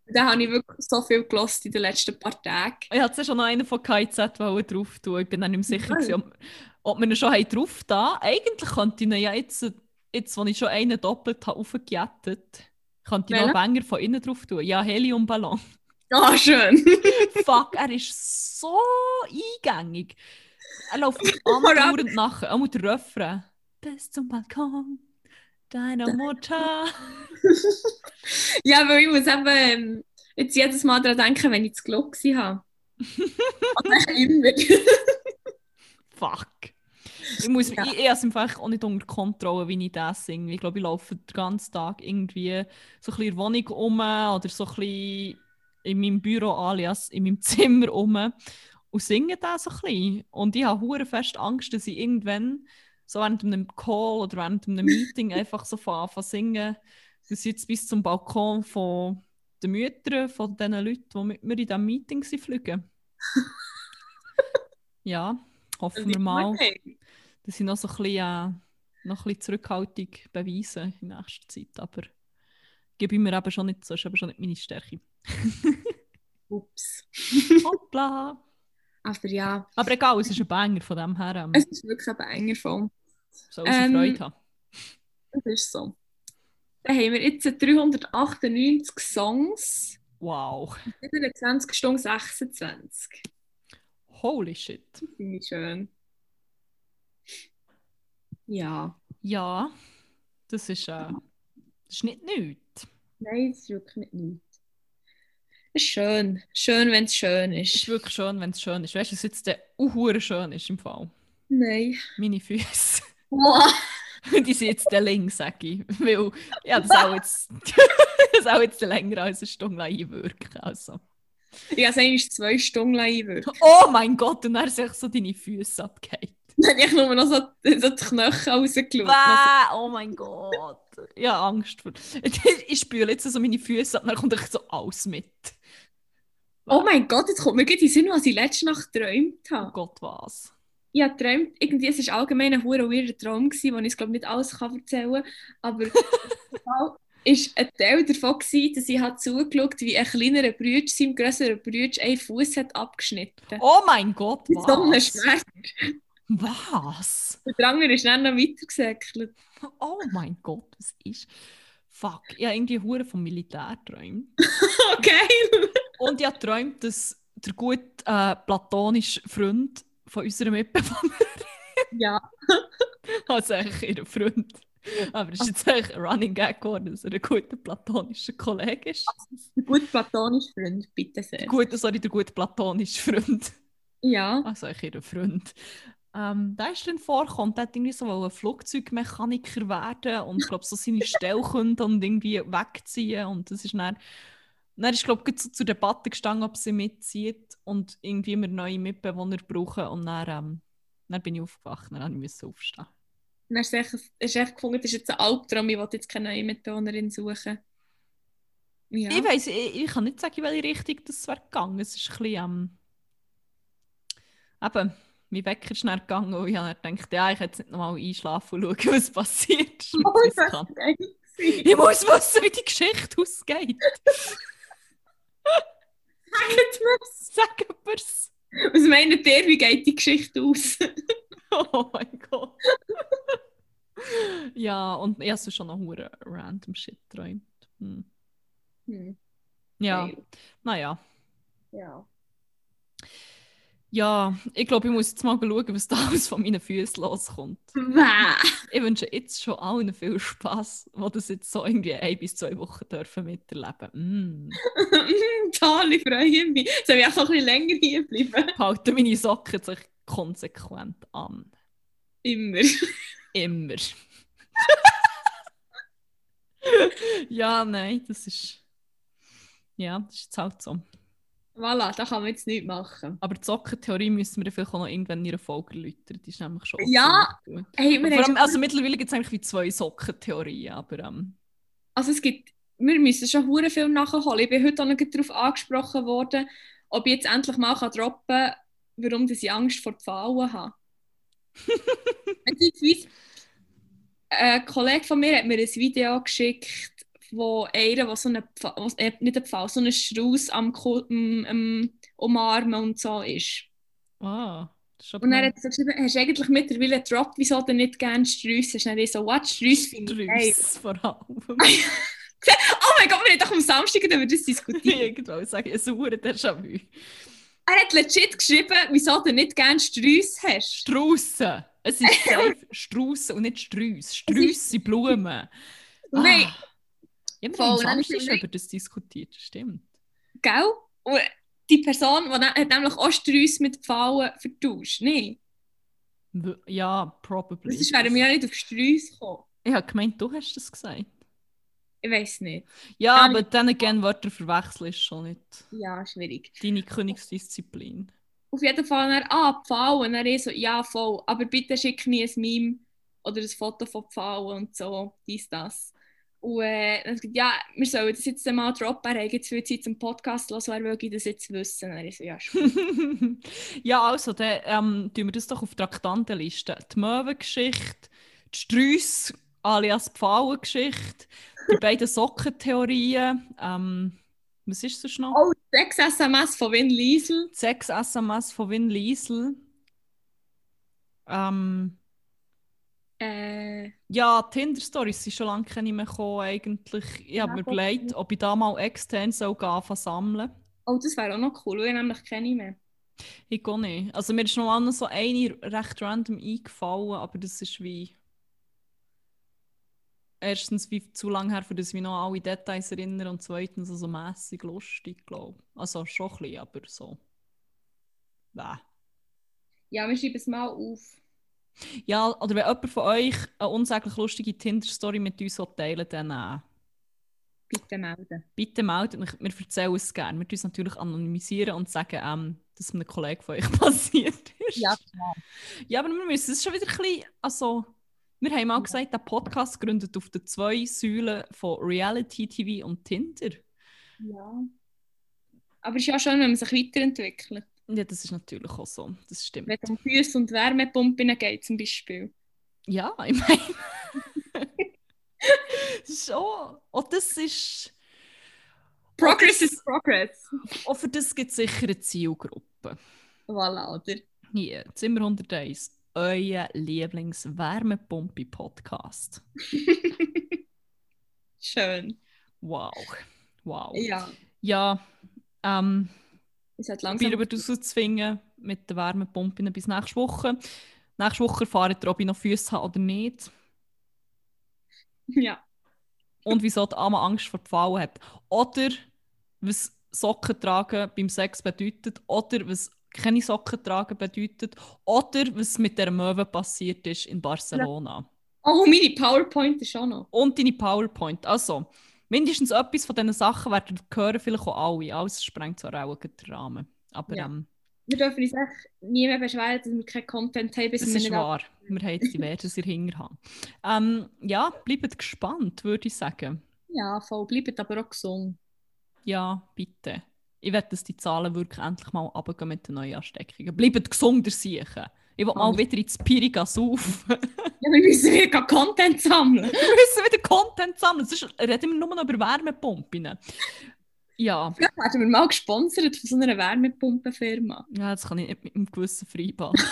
Den habe ich wirklich so viel gelost in den letzten paar Tagen. Ich hatte schon noch einen von KZ drauf tun. Ich bin dann nicht mehr sicher, Ja. gewesen, ob, ob wir ihn schon drauf da. Eigentlich könnte ich ihn ja jetzt, jetzt, wo ich schon einen doppelt habe, aufgejettet, könnte ich noch Banger von innen drauf tun. Ja, Heliumballon. Ah, schön. Fuck, er ist so eingängig. Er läuft andauernd nachher. Auch der Refrain. Bis zum Balkon deiner Mutter. ja, weil ich muss eben ähm, jetzt jedes Mal daran denken, wenn ich das Glück habe. Oder immer. Fuck. Ich, muss, Ja. ich, ich einfach auch nicht unter Kontrolle, wie ich das singe. Ich glaube, ich laufe den ganzen Tag irgendwie so ein bisschen in der Wohnung rum oder so ein bisschen in meinem Büro alias in meinem Zimmer rum und singe das so ein bisschen. Und ich habe hure fest Angst, dass ich irgendwann so während einem Call oder während einem Meeting einfach so von anfangen singen, dass ich jetzt bis zum Balkon von den Müttern von den Leuten, die mit mir in diesem Meeting sind, fliegen. ja, hoffen wir mal dass ich noch so ein bisschen, äh, noch ein bisschen Zurückhaltung beweise in nächster Zeit. Aber gebe ich mir eben schon nicht, so ist eben schon nicht meine Stärke. Ups. Hoppla! Aber ja, Aber egal, es ist ein Banger von dem her. Ähm, es ist wirklich ein Banger von. soll sie ähm, Freude haben. Das ist so. Dann haben wir jetzt 398 Songs, Wow. 27 Stunden 26. Holy shit. Finde ich schön. Ja. Ja, das ist, äh, das ist nicht nichts. Nein, das ist wirklich nicht nichts. Ist schön. Schön, wenn es schön Es ist ist. wirklich schön, wenn es schön ist. Weißt du, was jetzt der uh, schön ist im Fall? Nein. Meine Füße. Wow. Die sind jetzt der Link, sage ich. Weil ja, das auch jetzt, das auch jetzt länger als eine Stunde einwirken. Also. Ich habe eigentlich zwei Stunden einwirken. Oh mein Gott, und dann sich so deine Füße abgeht. Dann habe ich nur noch so, so die Knochen rausgeschaut. Oh mein Gott. Ja, Angst vor. Ich spüre jetzt so meine Füße ab, dann kommt echt so alles mit. Oh mein Gott, jetzt kommt mir gerade in den Sinn, was ich letzte Nacht geträumt Oh habe. Gott, was? Ich habe geträumt, irgendwie, es war allgemein ein hure weirder Traum, gewesen, wo ich es, glaube nicht alles kann erzählen kann, aber war ein Teil davon, gewesen, dass ich habe zugeschaut wie ein kleinerer Bruder seinem grösseren Bruder einen Fuß hat abgeschnitten. Oh mein Gott, Mit so einem? Schwert. Was? Und der andere ist dann noch weitergesäckelt. Oh mein Gott, was ist? Fuck, ich habe irgendwie Hure vom Militär geträumt. Okay. Und ich habe geträumt, dass der gute äh, platonische Freund von unserer Mitbewohnerin, Ja. also eigentlich ihr Freund, aber es ist jetzt eigentlich ein Running Gag geworden, dass er ein guter platonischer Kollege ist. Ein gut platonischer Freund, bitte sehr. Gut, sorry, der gute platonische Freund. Ja. Also eigentlich ihr Freund. Ähm, der ist dann vorgekommen, der hat irgendwie so ein Flugzeugmechaniker werden und ich glaube so seine Stelle künden und irgendwie wegziehen und das ist dann, dann ist glaube ich so zur Debatte gestanden, ob sie mitzieht und irgendwie wir neue Mitbewohner brauchen und dann, ähm, dann bin ich aufgewacht, dann musste ich aufstehen. Dann hast du echt, gefunden, das ist jetzt ein Albtraum, ich will jetzt keine neue Mitbewohnerin suchen. Ja. Ich weiss, ich, ich kann nicht sagen, in welche Richtung das wäre gegangen. Es ist ein bisschen, ähm, eben, mein Wecker ist dann gegangen und ich habe gedacht, ja, ich hätte jetzt nicht nochmal einschlafen und schauen, was passiert Oh. Ich muss wissen, wie die Geschichte ausgeht. Sagen wir's. Was meint ihr, wie geht die Geschichte aus? Oh mein Gott. ja, und ich habe schon noch hure random Shit geträumt. Hm. Hm. Ja, naja. Ja. Ja, ich glaube, ich muss jetzt mal schauen, was da alles von meinen Füßen loskommt. Ich wünsche jetzt schon allen viel Spass, die das jetzt so irgendwie ein bis zwei Wochen dürfen miterleben. Mm. Toll, ich freue mich. Soll ich auch noch ein bisschen länger hier bleiben? Halten meine Socken sich konsequent an. Immer. Immer. ja, nein, das ist. Ja, das ist jetzt halt so. Voilà, da kann man jetzt nichts machen. Aber die Sockentheorie müssen wir vielleicht auch noch irgendwann in ihrer Folge erläutern. Die ist nämlich schon. Ja. Hey, wir allem, also mittlerweile gibt es eigentlich wie zwei Sockentheorien, aber ähm, also es gibt, wir müssen schon hure viel nachholen. Ich bin heute auch noch darauf angesprochen worden, ob ich jetzt endlich mal kann droppen kann, warum ich Angst vor Pfahlen habe. Beziehungsweise, ein Kollege von mir hat mir ein Video geschickt, wo einer, der so eine was- äh, nicht ein Pfahl, so einen Strauß am, am, am Umarmen und so ist. ah, das ist Und dann hat er so geschrieben, hast du eigentlich mittlerweile gedroppt, wieso du nicht gerne Strauß hast? Und dann ich so, what, Strauß finde ich geil. Vor allem. Oh mein Gott, wir haben doch am Samstag über das diskutiert. Irgendwo sagen, ein sauer Déjà-vu. Er hat legit geschrieben, wieso du nicht gerne Strauß hast. Straussen. Es ist Straussen und nicht Strauss. Strauss sind Blumen. Nein, Ah. Ja, wir Voll, haben er über das diskutiert, stimmt. gell? Und die Person die hat nämlich auch Strauß mit Pfahlen vertauscht. W- Ja, probably. sonst wären wir ja nicht auf Strauß gekommen. Ich habe gemeint, du hast das gesagt. Ich weiß nicht. Ja, aber dann again, Wörter verwechseln ist schon nicht Ja, schwierig. deine Königsdisziplin. Auf jeden Fall, dann, ah, Pfahlen. Und dann ich so, ja, voll. Aber bitte schick mir ein Meme oder ein Foto von Pfahlen und so, dies, das. Und äh, er gesagt, ja, wir sollen das jetzt mal droppen. Er hat jetzt viel Zeit zum Podcast los, wer will ich das jetzt wissen? Und ich so, ja, ja, also, dann ähm, tun wir das doch auf die Traktandenliste. Die Möwengeschichte, die Strauss alias Pfauengeschichte, die beiden Sockentheorien. Ähm, was ist das noch? Oh, 6 SMS von Win Liesel. Die Sechs SMS von Win Liesel. Ähm, Äh, ja, Tinder-Stories sind schon lange keine mehr gekommen, eigentlich. Ich habe mir überlegt, ob ich da mal extern anfangen sammeln. oh, das wäre auch noch cool, weil ich nämlich keine mehr. Ich gehe nicht. Also mir ist noch mal so eine recht random eingefallen, aber das ist wie... erstens wie zu lange her, für das ich mich noch alle Details erinnere und zweitens so mässig lustig, glaube ich. Also schon ein bisschen, aber so. Bäh. Ja, wir schreiben es mal auf. Ja, oder wenn jemand von euch eine unsäglich lustige Tinder-Story mit uns teilen dann äh, Bitte melden. bitte meldet euch. Wir erzählen es gerne. Wir tun es natürlich anonymisieren und sagen, ähm, dass es einem Kollegen von euch passiert ist. klar. Ja, aber wir müssen es schon wieder ein bisschen, also, wir haben mal gesagt, der Podcast gründet auf den zwei Säulen von Reality TV und Tinder. Ja. Aber es ist ja schön, wenn man sich weiterentwickelt. Ja, das ist natürlich auch so, das stimmt. Wenn es um Füße und Wärmepumpen geht zum Beispiel. Ja, ich meine... schon. Und das ist... Progress is progress. Auch für das gibt es sicher eine Zielgruppe. Voilà, oder? Hier, Zimmer 101, euer Lieblings-Wärmepumpe-Podcast. Schön. Wow. Wow. Ja. Ja, ähm, Es hat wir langsam. über das zwingen mit den Wärmepumpen bis nächste Woche. Nächste Woche erfahren ihr, ob ich noch Füße habe oder nicht. Ja. Und wieso die Amma Angst vor Pfallen hat. Oder was Socken tragen beim Sex bedeutet. Oder was keine Socken tragen bedeutet. Oder was mit der Möwe passiert ist in Barcelona. Oh, meine PowerPoint ist auch noch. Und deine PowerPoint. Also, mindestens etwas von diesen Sachen werden hören vielleicht auch alle. Alles sprengt zwar auch den Rahmen. Aber Ja. ähm, Wir dürfen uns echt nie mehr beschweren, dass wir keinen Content haben, bis das ist wahr. Wir haben jetzt diverses in Hinterhand. Ähm, ja, bleibt gespannt, würde ich sagen. Ja, voll. Bleibt aber auch gesund. Ja, bitte. Ich werde, dass die Zahlen wirklich endlich mal runtergehen mit den neuen Ansteckungen. Bleibt gesund, ihr Siechen. Ich will mal Alles. wieder ins Pirigas auf. wir Ja, wir müssen wieder Content sammeln. müssen wieder Content sammeln. Sonst reden wir nur noch über Wärmepumpen. Ja, Vielleicht werden wir mal gesponsert von so einer Wärmepumpenfirma. ja, das kann ich nicht mit einem gewissen Freibad.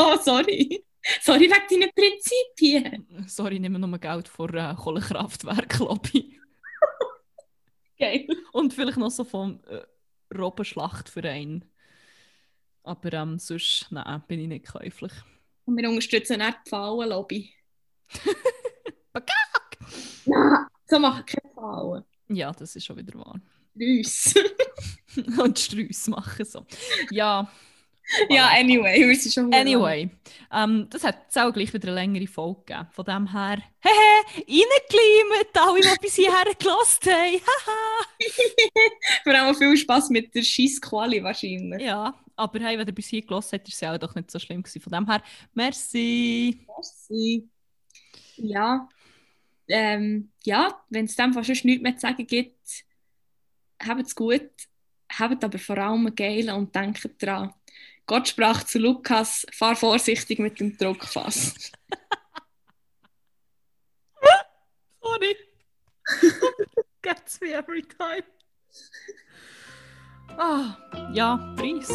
Oh sorry. Sorry wegen deinen Prinzipien. Sorry, ich nehme nur Geld vor äh, Kohlekraftwerk-Lobby. Geil. Und vielleicht noch so vom äh, Robbenschlachtverein. Aber ähm, sonst nein, bin ich nicht käuflich. Und wir unterstützen auch die Pfauenlobby. Bagak! Nein, so machen keine Pfauen. Ja, das ist schon wieder wahr. Uns. Und Strauss machen so. Ja. ja, anyway, wir sind schon Anyway, ähm, das hat jetzt auch gleich wieder eine längere Folge gegeben. Von dem her, hehe, reingeklimmt, alle, die bis hierher gelost haben. Haha. Vor allem viel Spass mit der Scheiss-Quali wahrscheinlich. ja, aber hey, wenn ihr bis hier gelost habt, ist es ja auch doch nicht so schlimm gewesen. Von dem her, merci. Merci. Ja. Ähm, ja, wenn es dem fast nichts mehr zu sagen gibt, habt es gut, habt aber vor allem geilen und denkt dran. Gott sprach zu Lukas, fahr vorsichtig mit dem Druckfass. Sorry. Gets me every time. Ah, ja, Preis.